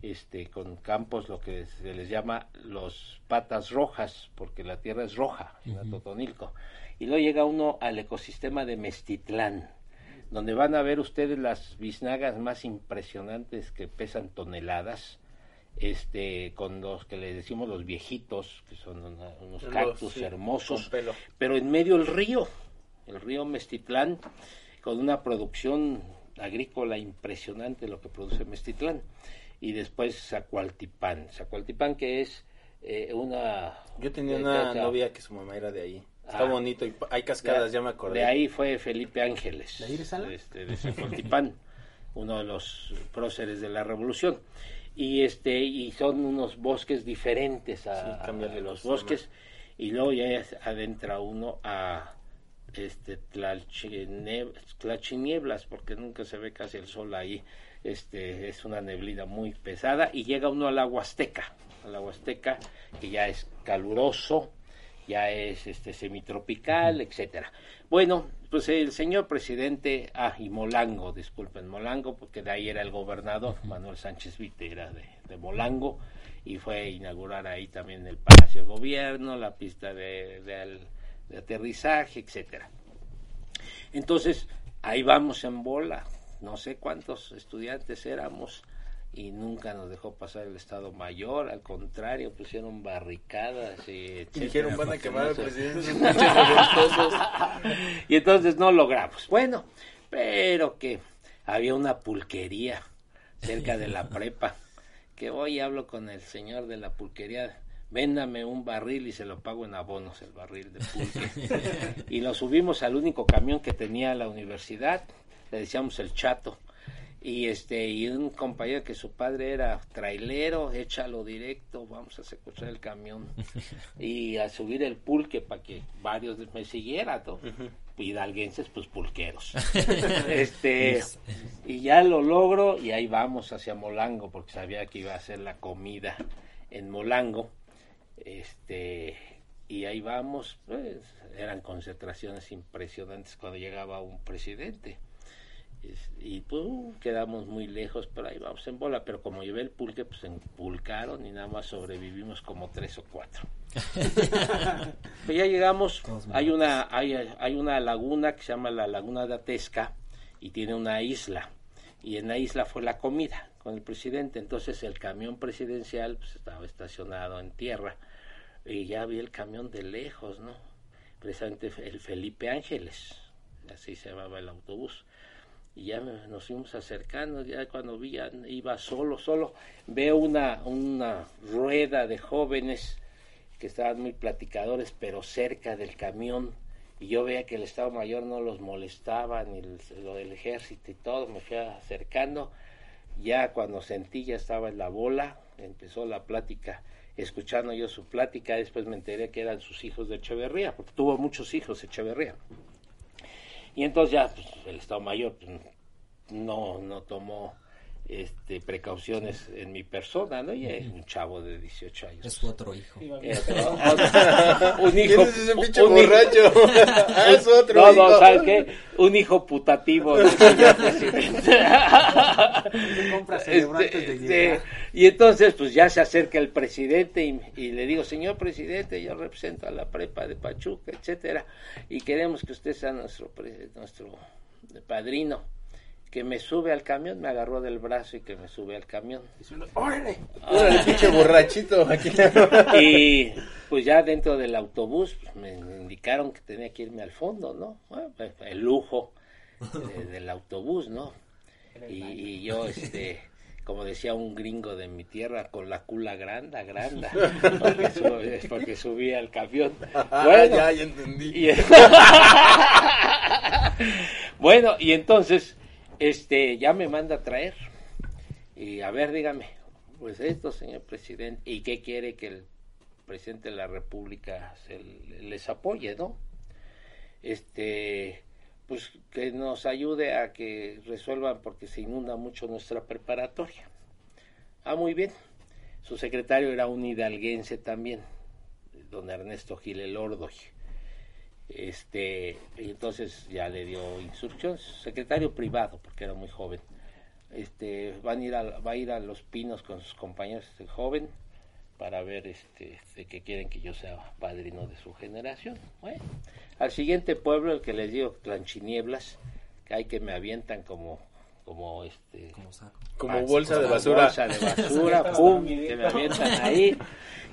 este, con campos lo que se les llama los patas rojas, porque la tierra es roja en Totonilco. Y luego llega uno al ecosistema de Mestitlán, donde van a ver ustedes las biznagas más impresionantes que pesan toneladas, este, con los que le decimos los viejitos, que son una- unos cactus sí, hermosos, pelo. pero en medio el río, el río Mestitlán, con una producción agrícola impresionante lo que produce Mestitlán. Y después Zacualtipán, Zacualtipán que es eh, una... Yo tenía una novia que su mamá era de ahí. Está Ah. bonito y hay cascadas, ya me acordé. De ahí fue Felipe Ángeles. ¿De ahí de Sala? Este, de uno de los próceres de la revolución. Y este y son unos bosques diferentes a, Sí, a los bosques. y luego ya adentra uno a este Tlalchinieblas porque nunca se ve casi el sol ahí este es una neblina muy pesada y llega uno a la Huasteca a la Huasteca que ya es caluroso ya es este semitropical etcétera. Bueno pues el señor presidente ah y Molango disculpen Molango porque de ahí era el gobernador Manuel Sánchez Vite era de, de Molango y fue a inaugurar ahí también el Palacio de Gobierno la pista de, de de aterrizaje, etcétera. Entonces, ahí vamos en bola, no sé cuántos estudiantes éramos y nunca nos dejó pasar el Estado Mayor, al contrario, pusieron barricadas y dijeron, van a quemar al presidente. y entonces no logramos. Bueno, pero que había una pulquería cerca de la prepa, que hoy hablo con el señor de la pulquería, véndame un barril y se lo pago en abonos el barril de pulque. y lo subimos al único camión que tenía la universidad, le decíamos el chato. Y este y un compañero que su padre era trailero, échalo directo, vamos a secuestrar el camión y a subir el pulque para que varios de- me siguieran, ¿no? Hidalguenses, pues pulqueros. este y ya lo logro y ahí vamos hacia Molango porque sabía que iba a hacer la comida en Molango. Este y ahí vamos, pues eran concentraciones impresionantes cuando llegaba un presidente. Y pues uh, quedamos muy lejos, pero ahí vamos en bola. Pero como llevé el pulque, pues se empulcaron y nada más sobrevivimos como tres o cuatro. Pues ya llegamos, hay una, hay, hay una laguna que se llama la Laguna de Atesca y tiene una isla. Y en la isla fue la comida con el presidente. Entonces el camión presidencial pues, estaba estacionado en tierra y ya vi el camión de lejos, ¿no? Precisamente el Felipe Ángeles, así se llamaba el autobús y ya nos fuimos acercando, ya cuando vi, ya iba solo, solo, veo una, una rueda de jóvenes que estaban muy platicadores, pero cerca del camión, y yo veía que el Estado Mayor no los molestaba, ni el- lo del ejército y todo, me fui acercando, ya cuando sentí ya estaba en la bola, empezó la plática, escuchando yo su plática, después me enteré que eran sus hijos de Echeverría, porque tuvo muchos hijos Echeverría. Y entonces ya pues, el Estado Mayor pues, no, no tomó este, precauciones en mi persona, ¿no? Y es un chavo de 18 años. Es su otro hijo. Un hijo, ¿Quién es ese pinche un hijo- borracho? Ah, es otro no, hijo. no, ¿sabes qué? Un hijo putativo celebrantes Este, de este, y entonces, pues ya se acerca el presidente y, y le digo, señor presidente, yo represento a la prepa de Pachuca, etcétera, y queremos que usted sea nuestro, nuestro padrino. Que me sube al camión, me agarró del brazo y que me sube al camión. ¡Órale! ¡Órale, pinche borrachito! Aquí. Y pues ya dentro del autobús pues, me indicaron que tenía que irme al fondo, ¿no? Bueno, pues, el lujo eh, del autobús, ¿no? Y, y yo, este, como decía un gringo de mi tierra, con la cula granda, granda, porque, su- porque subía al camión. Ah, Bueno, ya, ya entendí. y- bueno, y entonces, este, ya me manda a traer. Y a ver, dígame, pues esto, señor presidente, ¿y qué quiere que el presidente de la República se, les apoye, no? Este, pues que nos ayude a que resuelvan porque se inunda mucho nuestra preparatoria. Ah, muy bien. Su secretario era un hidalguense también, don Ernesto Gil Ordoy. Este, y entonces ya le dio instrucciones, secretario privado, porque era muy joven. Este, van a ir a, va a ir a Los Pinos con sus compañeros este joven para ver este, de que quieren que yo sea padrino de su generación. Bueno, al siguiente pueblo, el que les digo, Tlanchinieblas, que hay que me avientan como, como este, Como saco. Como Ah, bolsa de basura. bolsa de basura, pum, que me avientan ahí.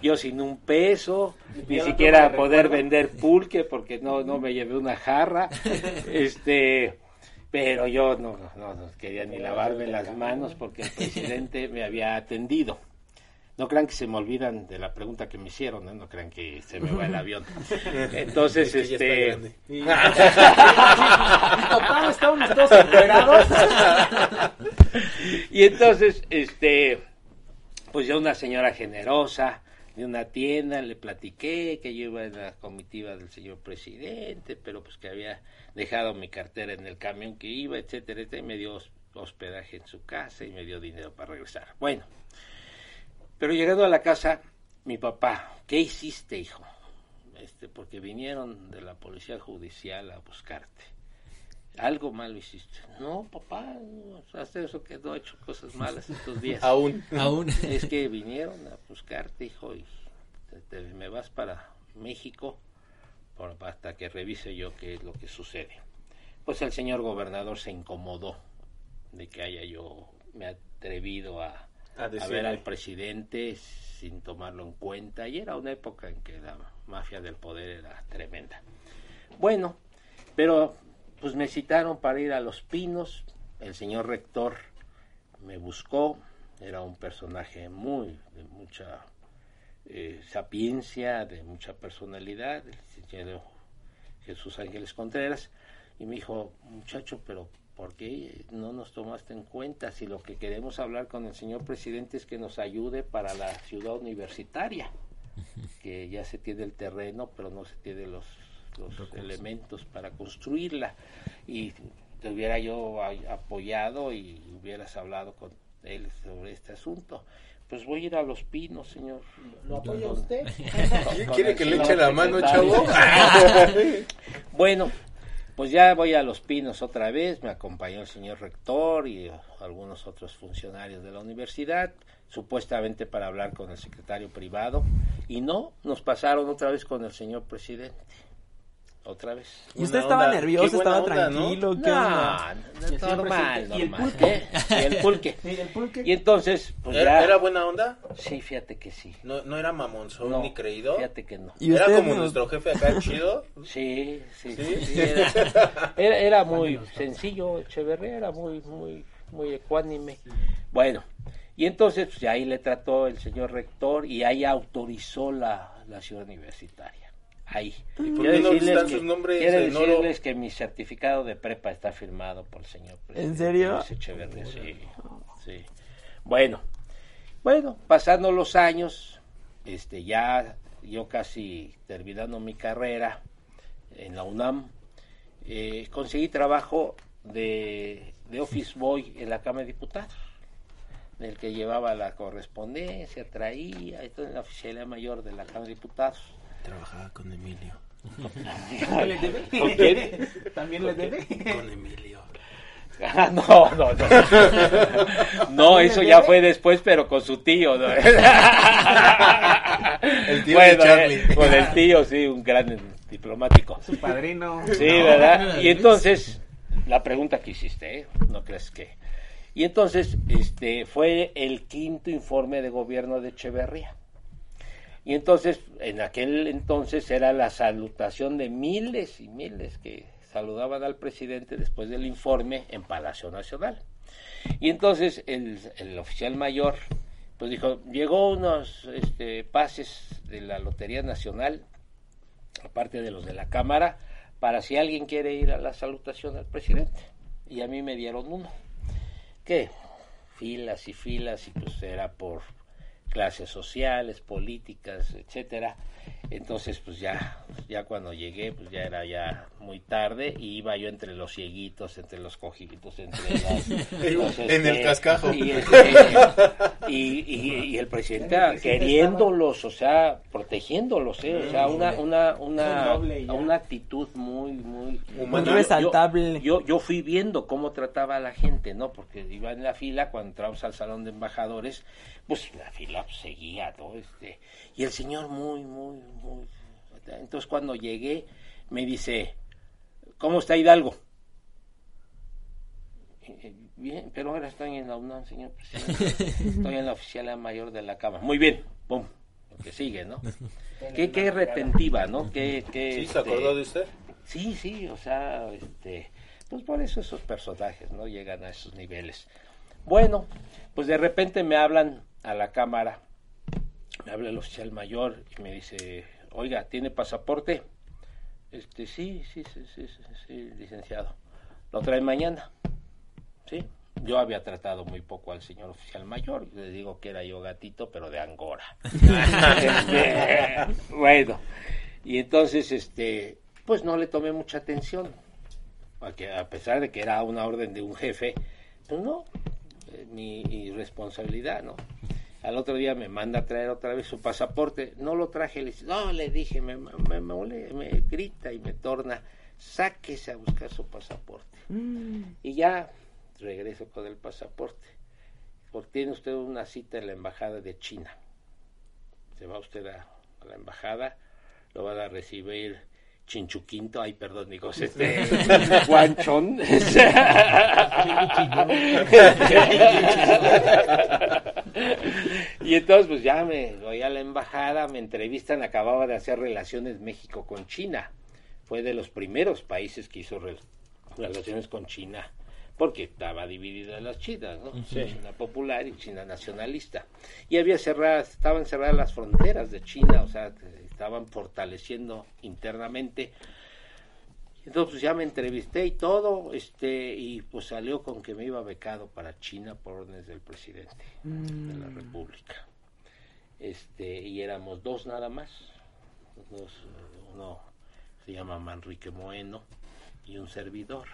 Yo sin un peso, ni siquiera poder recuerdo. vender pulque porque no no me llevé una jarra. Este, pero yo no, no, no quería ni lavarme las manos porque el presidente me había atendido. No crean que se me olvidan de la pregunta que me hicieron, ¿eh? no crean que se me va el avión. Entonces, Es que ya está este, grande. Y... Papá, estábamos todos enterados. y entonces, este, pues ya una señora generosa, de una tienda, le platiqué que yo iba en la comitiva del señor presidente, pero pues que había dejado mi cartera en el camión que iba, etcétera, etcétera, y me dio hospedaje en su casa y me dio dinero para regresar. Bueno, pero llegando a la casa, mi papá, ¿qué hiciste, hijo? Este, porque vinieron de la policía judicial a buscarte. Algo malo hiciste. No, papá, hasta eso que no he hecho cosas malas estos días. Aún. Aún. Es que vinieron a buscarte, hijo, y te- te- me vas para México por- hasta que revise yo qué es lo que sucede. Pues el señor gobernador se incomodó de que haya yo me atrevido a, A a ver al presidente sin tomarlo en cuenta. Y era una época en que la mafia del poder era tremenda. Bueno, pero pues me citaron para ir a Los Pinos, el señor rector me buscó, era un personaje muy de mucha eh, sapiencia, de mucha personalidad, el licenciado Jesús Ángeles Contreras, y me dijo, muchacho, pero ¿por qué no nos tomaste en cuenta si lo que queremos hablar con el señor presidente es que nos ayude para la ciudad universitaria? que ya se tiene el terreno, pero no se tiene los, los elementos para construirla. Y te hubiera yo apoyado y hubieras hablado con él sobre este asunto. Pues voy a ir a Los Pinos, señor. ¿Lo apoya usted? ¿Quiere que le eche la mano, chavo? Bueno, pues ya voy a Los Pinos otra vez, me acompañó el señor rector y algunos otros funcionarios de la universidad, supuestamente para hablar con el secretario privado, y no, nos pasaron otra vez con el señor presidente. Otra vez. ¿Y usted estaba onda. nervioso? ¿Estaba onda, ¿no? tranquilo? ¿Qué onda? No, el señor normal, ¿y el normal. pulque? ¿eh? Y el pulque. Sí, el pulque. Y entonces, pues ¿Era, ya... era buena onda? Sí, fíjate que sí. No, no era mamonzón No, ni creído. Fíjate que no. ¿Y Era usted como no? nuestro jefe acá, chido. Sí, sí, ¿Sí? sí, era, era, era muy sencillo, Echeverría era muy, muy, muy ecuánime. Bueno, y entonces pues, ahí le trató el señor rector y ahí autorizó la, la ciudad universitaria. Ahí. ¿Y por qué no decirles están que- sus nombres quiero en oro? decirles que mi certificado de prepa está firmado por el señor presidente. serio? Luis Echeverría, sí, sí. Bueno, bueno, pasando los años, este, ya yo casi terminando mi carrera en la UNAM, eh, conseguí trabajo de, de office boy en la Cámara de Diputados, del que llevaba la correspondencia, traía, esto en la oficialía mayor de la Cámara de Diputados. Trabajaba con Emilio. ¿También le debe? Con Emilio. Ah, no, no, no. No, eso ya fue después, pero con su tío. ¿no? El tío de Charlie. eh, con el tío, sí, un gran diplomático. Su padrino. Sí, ¿verdad? Y entonces, la pregunta que hiciste, ¿eh? No crees que... Y entonces, este, fue el quinto informe de gobierno de Echeverría. Y entonces, en aquel entonces era la salutación de miles y miles que saludaban al presidente después del informe en Palacio Nacional. Y entonces el, oficial mayor pues dijo, llegó unos este, pases de la Lotería Nacional, aparte de los de la Cámara, para si alguien quiere ir a la salutación al presidente. Y a mí me dieron uno. ¿Qué? Filas y filas, y pues era por clases sociales, políticas, etcétera. Entonces, pues ya, ya cuando llegué, pues ya era ya muy tarde y iba yo entre los cieguitos, entre los cojitos, entre las, los, En el cascajo. Y, este, y, y- y el presidente queriéndolos, o sea, protegiéndolos, ¿eh? o sea, una, una, una, ya. una actitud muy, muy Humana. Yo- Resaltable. Yo, yo fui viendo cómo trataba a la gente, ¿no? Porque iba en la fila, cuando entramos al salón de embajadores, pues la fila pues, seguía, ¿no? Este, y el señor muy, muy, muy... Entonces cuando llegué, me dice, ¿cómo está Hidalgo? Eh, Bien, pero ahora estoy en la UNAM, señor presidente. Estoy en la oficialía mayor de la Cámara. Muy bien, pum, lo que sigue, ¿no? Qué, qué retentiva, ¿no? Qué, qué, ¿Sí se este, acordó de usted? Sí, sí, o sea, este, pues por eso esos personajes no llegan a esos niveles. Bueno, pues de repente me hablan a la cámara, me habla el oficial mayor y me dice, oiga, ¿tiene pasaporte? Este, sí, sí, sí, sí, sí, sí, licenciado. ¿Lo trae mañana? Sí, yo había tratado muy poco al señor oficial mayor, le digo que era yo gatito, pero de Angora. Este, bueno, y entonces, este, pues no le tomé mucha atención, porque a pesar de que era una orden de un jefe, pues no, eh, mi irresponsabilidad, ¿no? Al otro día me manda a traer otra vez su pasaporte, no lo traje, le dice, no, le dije, me, me, me, me grita y me torna, sáquese a buscar su pasaporte. Y ya regreso con el pasaporte. Porque tiene usted una cita en la embajada de China. Se va usted a, a la embajada, lo van a recibir Chinchuquinto, ay perdón, digo, este Guanchón. y entonces pues ya me voy a la embajada, me entrevistan, acababa de hacer relaciones México con China. Fue de los primeros países que hizo re relaciones con China porque estaba dividida las chinas, ¿no? China popular y China nacionalista. Y había cerradas, estaban cerradas las fronteras de China, o sea, estaban fortaleciendo internamente. Entonces pues, ya me entrevisté y todo, este, y pues salió con que me iba becado para China por órdenes del presidente de la República. Este, y éramos dos nada más, dos, uno se llama Manrique Moeno y un servidor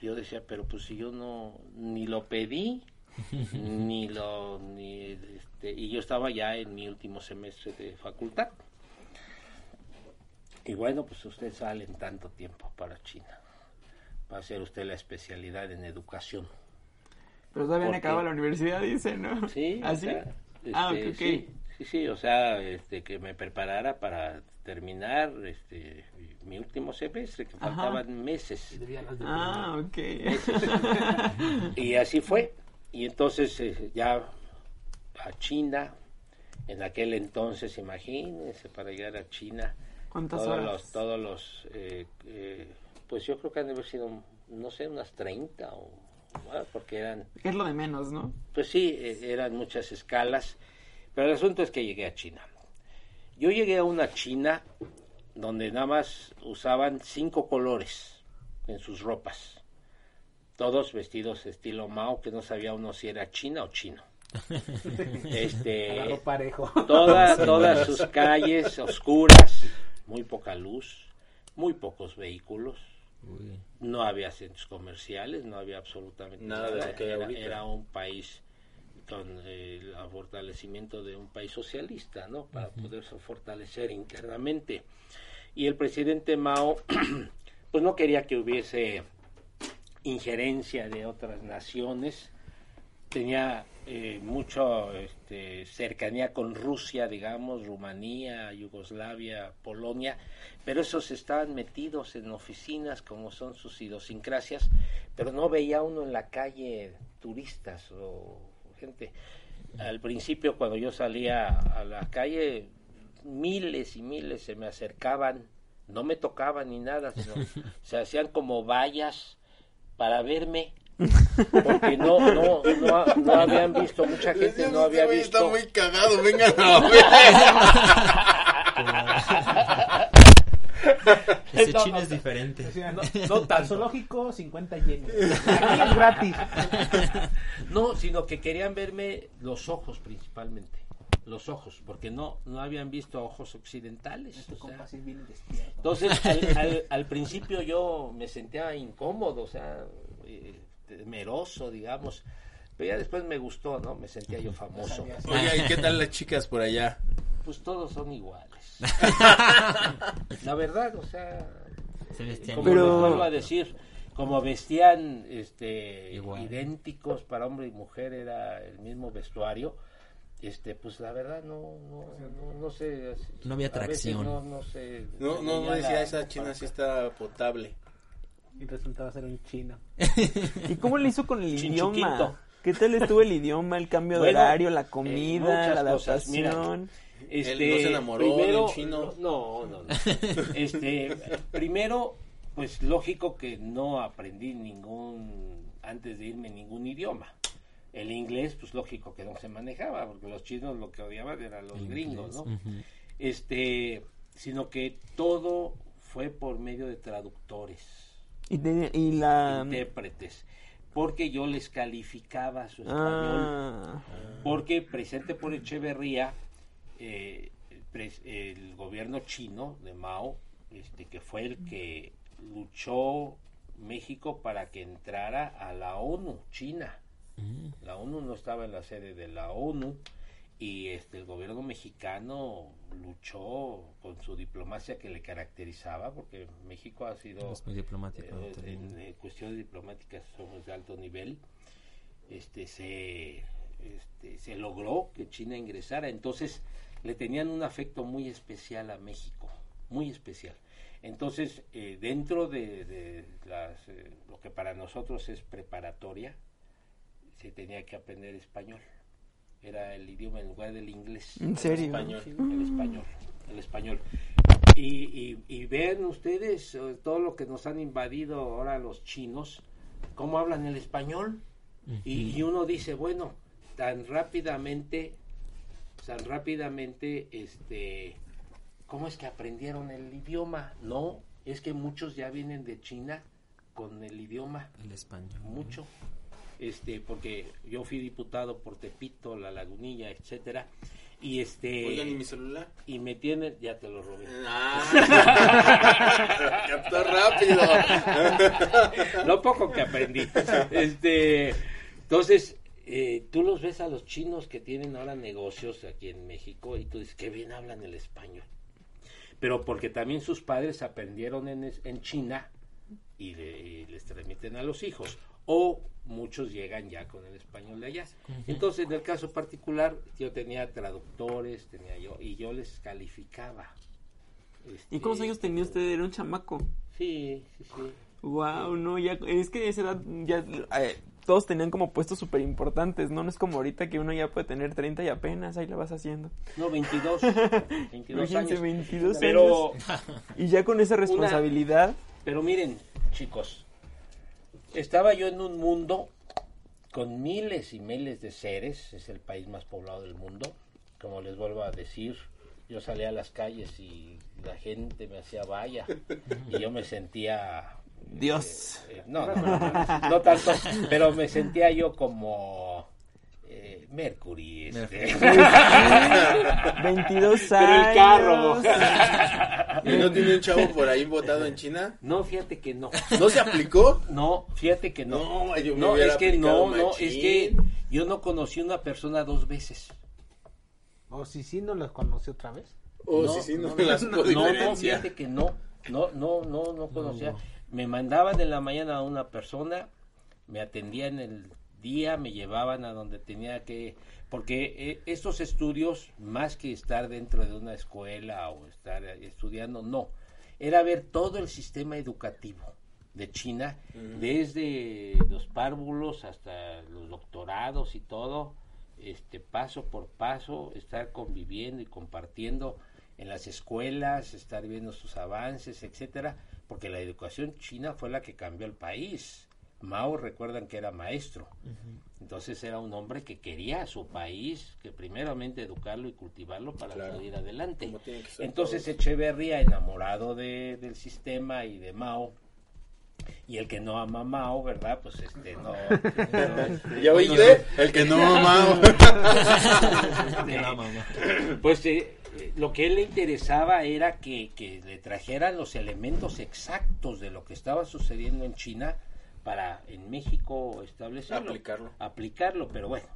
yo decía, pero pues si yo no, ni lo pedí, ni lo, ni, este, y yo estaba ya en mi último semestre de facultad. Y bueno, pues usted sale en tanto tiempo para China. Va a hacer usted la especialidad en educación. Pero todavía no acaba la universidad, dice, ¿no? Sí. ¿Ah, sí? O sea, ah, este, ok, ok. Sí, sí, sí, o sea, este, que me preparara para terminar este, mi último semestre, que Ajá. faltaban meses. Ah, ok. Y así fue. Y entonces eh, ya a China, en aquel entonces, imagínense, para llegar a China, ¿Cuántas todos horas? los, todos los eh, eh, pues yo creo que han de haber sido, no sé, unas 30 o porque eran, Es lo de menos, ¿no? pues sí, eh, eran muchas escalas, pero el asunto es que llegué a China. Yo llegué a una China donde nada más usaban cinco colores en sus ropas, todos vestidos estilo Mao, que no sabía uno si era China o chino. Este, parejo. Toda- todas sus calles oscuras, muy poca luz, muy pocos vehículos, Uy. no había centros comerciales, no había absolutamente Nada nada. de lo que era, era un país con eh, el fortalecimiento de un país socialista, ¿no? Para poderse fortalecer internamente. Y el presidente Mao, pues no quería que hubiese injerencia de otras naciones, tenía eh, mucho este, cercanía con Rusia, digamos, Rumanía, Yugoslavia, Polonia, pero esos estaban metidos en oficinas como son sus idiosincrasias, pero no veía uno en la calle turistas o gente. Al principio cuando yo salía a la calle, miles y miles se me acercaban, no me tocaban ni nada, sino se hacían como vallas para verme porque no no no, no habían visto mucha gente no había visto Está muy cagado, vengan a Ese No, chino no, es diferente. No, no tan zoológico, 50 yenes. Aquí es gratis. no sino que querían verme los ojos principalmente los ojos porque no no habían visto ojos occidentales Este o sea. entonces al, al, al principio yo me sentía incómodo o sea eh, temeroso digamos pero ya después me gustó no me sentía yo famoso. Oiga, ¿y qué tal las chicas por allá? pues todos son iguales la verdad o sea Se vestían como Pero- les vuelvo a decir, como vestían este Igual. idénticos para hombre y mujer, era el mismo vestuario, este pues la verdad no no, no, no sé No había atracción. no, no sé No, no, no veía decía la- esa china sí está potable. Y resultaba ser un chino. ¿Y cómo le hizo con el idioma? ¿Qué tal estuvo el idioma, el cambio de horario, la eh, comida, la cosas. Adaptación? Este, Él no se enamoró primero, del chino. No, no, no. Este, primero, pues lógico que no aprendí ningún, antes de irme, ningún idioma. El inglés, pues lógico que no se manejaba, porque los chinos lo que odiaban eran los El gringos, ¿no? Este, sino que todo fue por medio de traductores Y, te- y la... intérpretes. porque yo les calificaba su español. Ah, Porque presente por Echeverría, eh, el, gobierno chino de Mao, este, que fue el que luchó México para que entrara a la ONU, China. La ONU no estaba en la sede de la ONU y este el gobierno mexicano luchó con su diplomacia que le caracterizaba porque México ha sido Es muy diplomático. eh, en, cuestiones diplomáticas somos de alto nivel. Este se este, se logró que China ingresara. Entonces le tenían un afecto muy especial a México muy especial. Entonces eh, dentro de, de las, eh, lo que para nosotros es preparatoria se tenía que aprender español era el idioma en lugar del inglés ¿En serio? Español. el español, el español. Y, y, y ven ustedes eh, todo lo que nos han invadido ahora los chinos, cómo hablan el español. y, y uno dice, bueno, tan rápidamente, tan rápidamente, este, ¿cómo es que aprendieron el idioma? No, es que muchos ya vienen de China con el idioma El español. mucho este porque yo fui diputado por Tepito, La Lagunilla, etcétera y este Oigan, ¿y mi celular? y me tienen ya te lo robé Ah, captó rápido. lo poco que aprendí este entonces eh, tú los ves a los chinos que tienen ahora negocios aquí en México y tú dices que bien hablan el español pero porque también sus padres aprendieron en, en China y, le- y les transmiten a los hijos o muchos llegan ya con el español de allá entonces en el caso particular yo tenía traductores tenía yo y yo les calificaba ¿Y cuántos Este, años tenía usted? Era un chamaco. sí sí sí Wow, no, ya, es que a esa edad ya eh, todos tenían como puestos súper importantes, ¿no? No es como ahorita que uno ya puede tener 30 y apenas ahí lo vas haciendo. no 22 22 Imagínense, años 22 pero años. Y ya con esa responsabilidad, Pero miren, chicos, estaba yo en un mundo con miles y miles de seres, es el país más poblado del mundo, como les vuelvo a decir, yo salía a las calles y la gente me hacía vaya y yo me sentía Dios. eh, no, no, no, no, no tanto, pero me sentía yo como eh, Mercury, este. 22 Pero años. el carro. ¿Y no tiene un chavo por ahí votado en China? No, fíjate que no. ¿No se aplicó? No, fíjate que no. No, yo me No, es que no, no, machín. es que yo no conocí una persona dos veces. O si sí, no los conocí otra vez. Oh, no, sí, sí, no, no, las no, no, fíjate que no, no, no, no, no conocía. Me mandaban en la mañana a una persona, me atendían el día, me llevaban a donde tenía que, porque eh, estos estudios, más que estar dentro de una escuela o estar estudiando, no, era ver todo el sistema educativo de China, desde los párvulos hasta los doctorados y todo, este paso por paso, estar conviviendo y compartiendo en las escuelas, estar viendo sus avances, etcétera, porque la educación china fue la que cambió el país. Mao recuerdan que era maestro. Entonces era un hombre que quería a su país, que primeramente educarlo y cultivarlo para Claro. salir adelante. Entonces todo. Echeverría, enamorado de, del sistema y de Mao, y el que no ama a Mao, ¿verdad? Pues este no. no, este, ¿Ya no oíste? El que no la mamá. Pues eh, eh, lo que él le interesaba era que, que le trajeran los elementos exactos de lo que estaba sucediendo en China para en México establecerlo. Aplicarlo. Aplicarlo, pero bueno,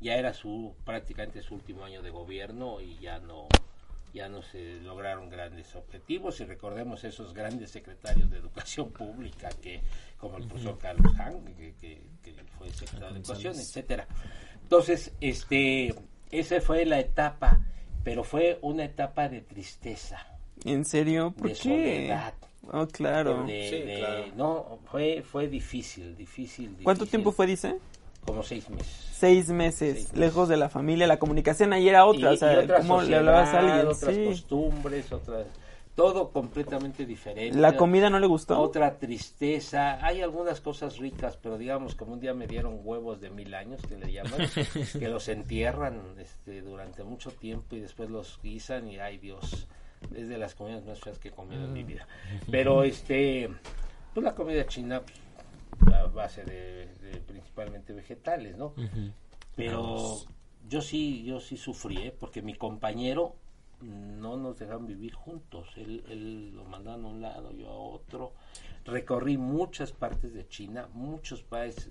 ya era su prácticamente su último año de gobierno y ya no ya no se lograron grandes objetivos y recordemos esos grandes secretarios de educación pública que como el profesor Carlos Han que, que- que fue secretario de educación etcétera entonces este esa fue la etapa pero fue una etapa de tristeza ¿En serio? ¿Por de qué? soledad Oh, claro. de- Sí, de- claro. no fue fue difícil difícil ¿Cuánto difícil. tiempo fue, dice? como seis meses Seis meses, Seis meses. lejos de la familia. La comunicación ahí era otra. Y- o sea, y otra ¿cómo le hablabas a alguien? otras Sí. costumbres otras todo completamente diferente ¿La comida no le gustó? otra tristeza hay algunas cosas ricas pero digamos como un día me dieron huevos de mil años que le llaman que los entierran este, durante mucho tiempo y después los guisan y ay Dios es de las comidas más feas que he comido en mi vida pero este pues la comida china pues, la- base de, de principalmente vegetales, ¿no? Pero yo sí, yo sí sufrí, ¿eh? porque mi compañero no nos dejaron vivir juntos. Él, él lo mandaron a un lado, yo a otro. Recorrí muchas partes de China, muchos países,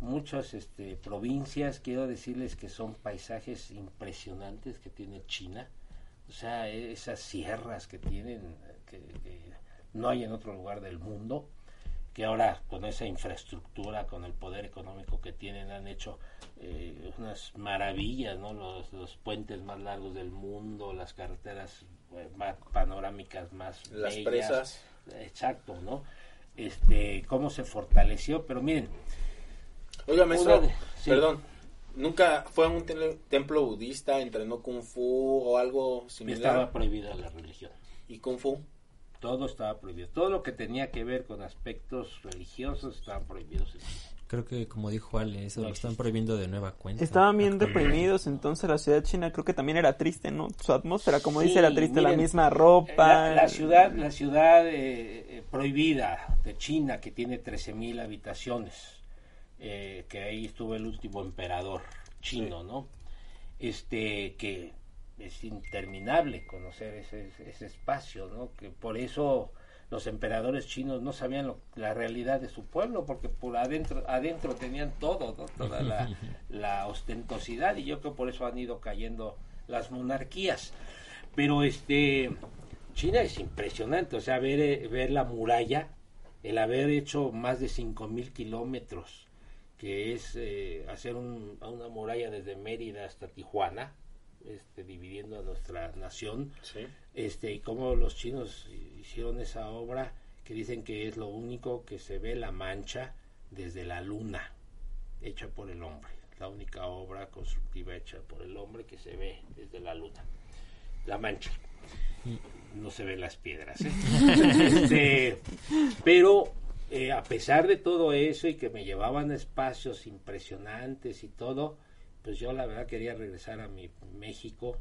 muchas este, provincias. Quiero decirles que son paisajes impresionantes que tiene China. O sea, esas sierras que tienen, que, que no hay en otro lugar del mundo que ahora con esa infraestructura, con el poder económico que tienen, han hecho eh, unas maravillas, ¿no? Los, los, puentes más largos del mundo, las carreteras eh, más panorámicas más las bellas. presas. Exacto, ¿no? Este, cómo se fortaleció, pero miren. Oiga, maestro, de, sí. perdón, ¿nunca fue a un templo budista, entrenó kung fu o algo similar? Estaba prohibida la religión. ¿Y kung fu? todo estaba prohibido. Todo lo que tenía que ver con aspectos religiosos estaban prohibidos. Creo que como dijo Ale, eso no lo están prohibiendo de nueva cuenta. Estaban bien deprimidos, entonces la ciudad china creo que también era triste, ¿no? Su atmósfera, como sí, dice, era triste, miren, la misma ropa. La, la ciudad, la ciudad eh, prohibida de China, que tiene 13.000 habitaciones, eh, que ahí estuvo el último emperador chino, sí. ¿no? Este, que es interminable conocer ese, ese, espacio, ¿no? Que por eso los emperadores chinos no sabían lo, la realidad de su pueblo, porque por adentro, adentro tenían todo, ¿no? toda la, la, ostentosidad, y yo creo por eso han ido cayendo las monarquías. Pero este China es impresionante, o sea, ver, ver la muralla, el haber hecho más de cinco mil kilómetros, que es eh, hacer un, una muralla desde Mérida hasta Tijuana, este, dividiendo a nuestra nación sí. este y cómo los chinos hicieron esa obra que dicen que es lo único que se ve la mancha desde la luna hecha por el hombre la única obra constructiva hecha por el hombre que se ve desde la luna la mancha no se ven las piedras ¿eh? este, pero eh, a pesar de todo eso y que me llevaban a espacios impresionantes y todo pues yo la verdad quería regresar a mi México,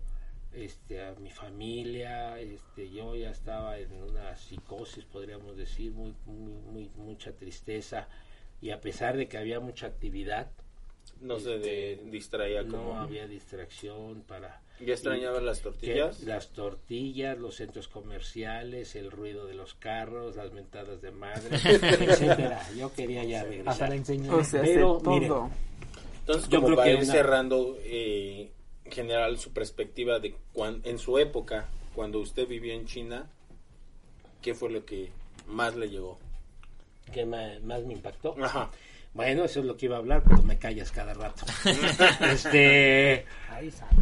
este, a mi familia, este, yo ya estaba en una psicosis, podríamos decir, muy, muy, muy mucha tristeza, y a pesar de que había mucha actividad, no este, se distraía como no había distracción para ya extrañaban las tortillas las tortillas los centros comerciales el ruido de los carros las mentadas de madre etcétera yo quería ya regresar hasta la enseñanza o sea, pero todo. miren, entonces, Yo como creo para que ir una- cerrando, eh, en general, su perspectiva de cuan, en su época, cuando usted vivió en China, ¿qué fue lo que más le llegó? que ma- más me impactó Ajá. Bueno, eso es lo que iba a hablar, pero me callas cada rato. este, Ahí sabe.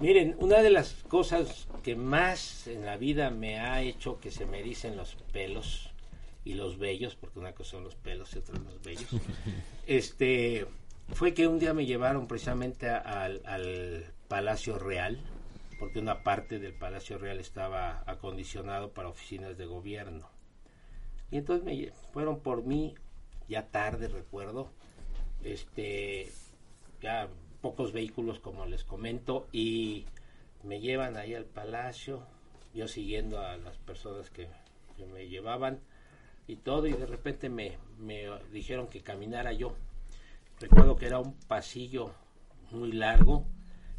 Miren, una de las cosas que más en la vida me ha hecho que se me ericen los pelos y los vellos, porque una cosa son los pelos y otra los vellos, este, fue que un día me llevaron precisamente al, al Palacio Real, porque una parte del Palacio Real estaba acondicionado para oficinas de gobierno. Y entonces me fueron por mí, ya tarde recuerdo, este, ya pocos vehículos como les comento, y me llevan ahí al palacio, yo siguiendo a las personas que, que me llevaban y todo, y de repente me, me dijeron que caminara yo. Recuerdo que era un pasillo muy largo,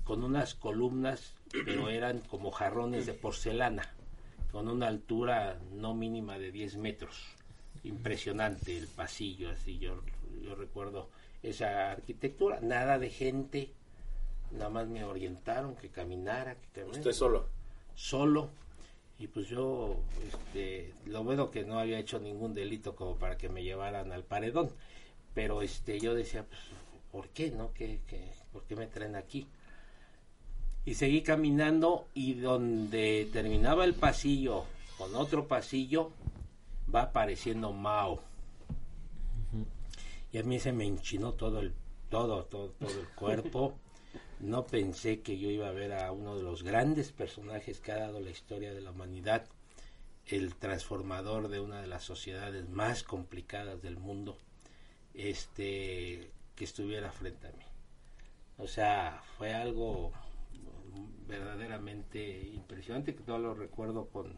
con unas columnas, pero eran como jarrones de porcelana, con una altura no mínima de 10 metros. Impresionante el pasillo, así yo, yo recuerdo esa arquitectura, nada de gente, nada más me orientaron que caminara, que caminara. Usted solo. solo. Y pues yo este lo bueno que no había hecho ningún delito como para que me llevaran al paredón. Pero este yo decía pues por qué no ¿Qué, qué, por qué me traen aquí y seguí caminando y donde terminaba el pasillo con otro pasillo va apareciendo Mao y a mí se me enchinó todo el todo todo todo el cuerpo no pensé que yo iba a ver a uno de los grandes personajes que ha dado la historia de la humanidad, el transformador de una de las sociedades más complicadas del mundo, este que estuviera frente a mí. O sea, fue algo verdaderamente impresionante que todo lo recuerdo con,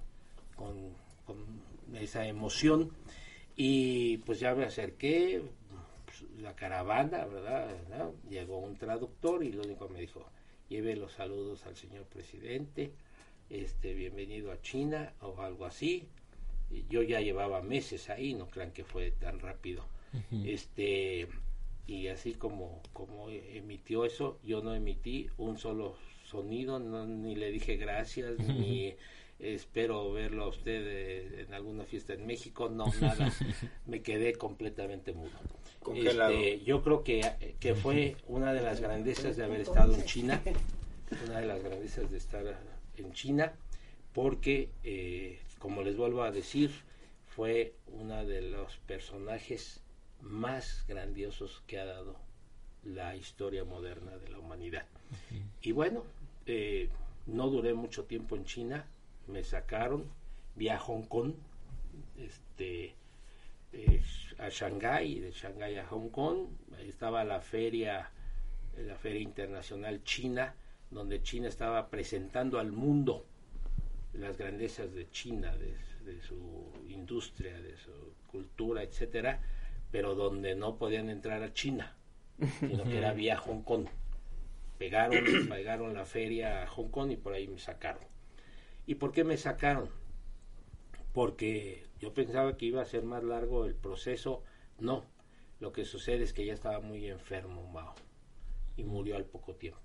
con, con esa emoción Y pues ya me acerqué, la caravana, ¿verdad? Llegó un traductor y lo único que me dijo, lleve los saludos al señor presidente, este, bienvenido a China o algo así. Y yo ya llevaba meses ahí, no crean que fue tan rápido. Este, y así como, como emitió eso, yo no emití un solo sonido, no, ni le dije gracias, ni espero verlo a usted eh, en alguna fiesta en México, no, nada, me quedé completamente mudo. Congelado. Este, yo creo que, que fue una de las grandezas de haber estado en China, una de las grandezas de estar en China, porque, eh, como les vuelvo a decir, fue uno de los personajes más grandiosos que ha dado la historia moderna de la humanidad. Y bueno, eh, no duré mucho tiempo en China, me sacaron, vi a Hong Kong, este, eh, a Shanghái, de Shanghái a Hong Kong, ahí estaba la feria, la feria internacional china, donde China estaba presentando al mundo las grandezas de China, de, de su industria, de su cultura, etcétera, pero donde no podían entrar a China, sino que era vía Hong Kong. Pegaron, pegaron la feria a Hong Kong y por ahí me sacaron. ¿Y por qué me sacaron? Porque yo pensaba que iba a ser más largo el proceso. No, lo que sucede es que ya estaba muy enfermo Mao y murió al poco tiempo.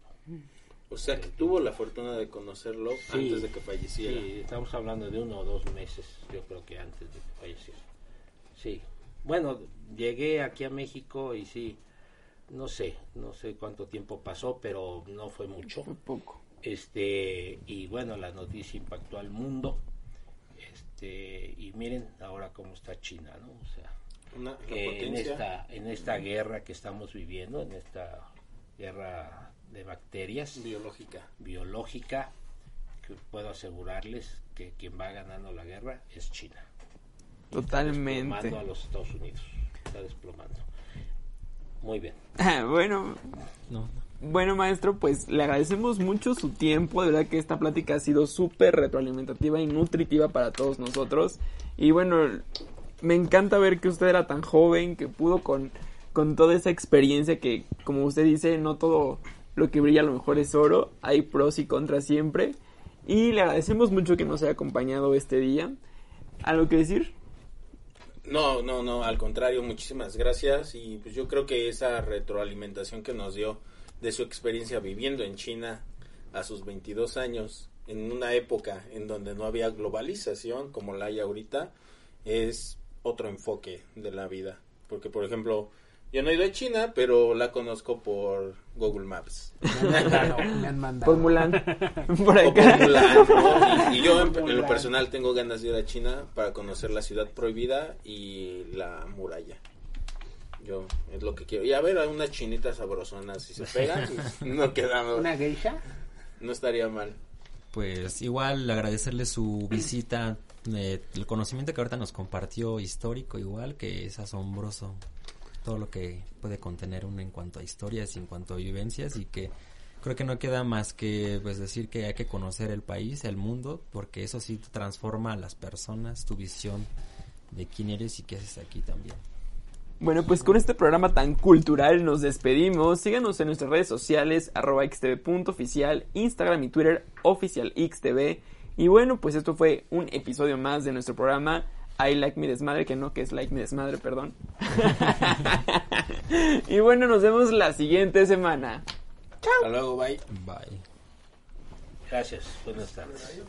O sea, que tuvo la fortuna de conocerlo Sí, antes de que falleciera. Sí, estamos hablando de uno o dos meses, yo creo que antes de que falleciera. Sí. Bueno, llegué aquí a México y sí, no sé, no sé cuánto tiempo pasó, pero no fue mucho. Fue poco. Este, y bueno, la noticia impactó al mundo. Este, y miren ahora cómo está China, ¿no? O sea, Una, que en esta, en esta guerra que estamos viviendo, en esta guerra de bacterias, biológica. biológica, que puedo asegurarles que quien va ganando la guerra es China. Totalmente. Desplomando a los Estados Unidos. Está desplomando. Muy bien. bueno, No, no. Bueno, maestro, pues le agradecemos mucho su tiempo. De verdad que esta plática ha sido súper retroalimentativa y nutritiva para todos nosotros. Y bueno, me encanta ver que usted era tan joven, que pudo con, con toda esa experiencia que, como usted dice, no todo lo que brilla a lo mejor es oro. Hay pros y contras siempre. Y le agradecemos mucho que nos haya acompañado este día. ¿Algo que decir? No, no, no, al contrario, muchísimas gracias y pues yo creo que esa retroalimentación que nos dio de su experiencia viviendo en China a sus 22 años, en una época en donde no había globalización como la hay ahorita, es otro enfoque de la vida. Porque, por ejemplo, yo no he ido a China, pero la conozco por Google Maps. Me han mandado. Por Mulan. Por O por acá. Mulan, ¿no? Y, y yo en, lo personal tengo ganas de ir a China para conocer la ciudad prohibida y la muralla. Yo es lo que quiero. Y a ver a unas chinitas sabrosonas si se pegan, pues, no queda ¿Una geisha? no estaría mal. Pues igual agradecerle su visita, eh, el conocimiento que ahorita nos compartió histórico igual, que es asombroso todo lo que puede contener uno en cuanto a historias y en cuanto a vivencias y que creo que no queda más que pues decir que hay que conocer el país, el mundo, porque eso sí transforma a las personas, tu visión de quién eres y qué haces aquí también. Bueno, pues con este programa tan cultural nos despedimos. Síganos en nuestras redes sociales, arroba xtv.oficial, Instagram y Twitter, oficial xtv. Y bueno, pues esto fue un episodio más de nuestro programa I Like Mi Desmadre, que no, que es Like Mi Desmadre, perdón. y bueno, nos vemos la siguiente semana. Hasta luego, bye. Bye. Gracias. Buenas tardes.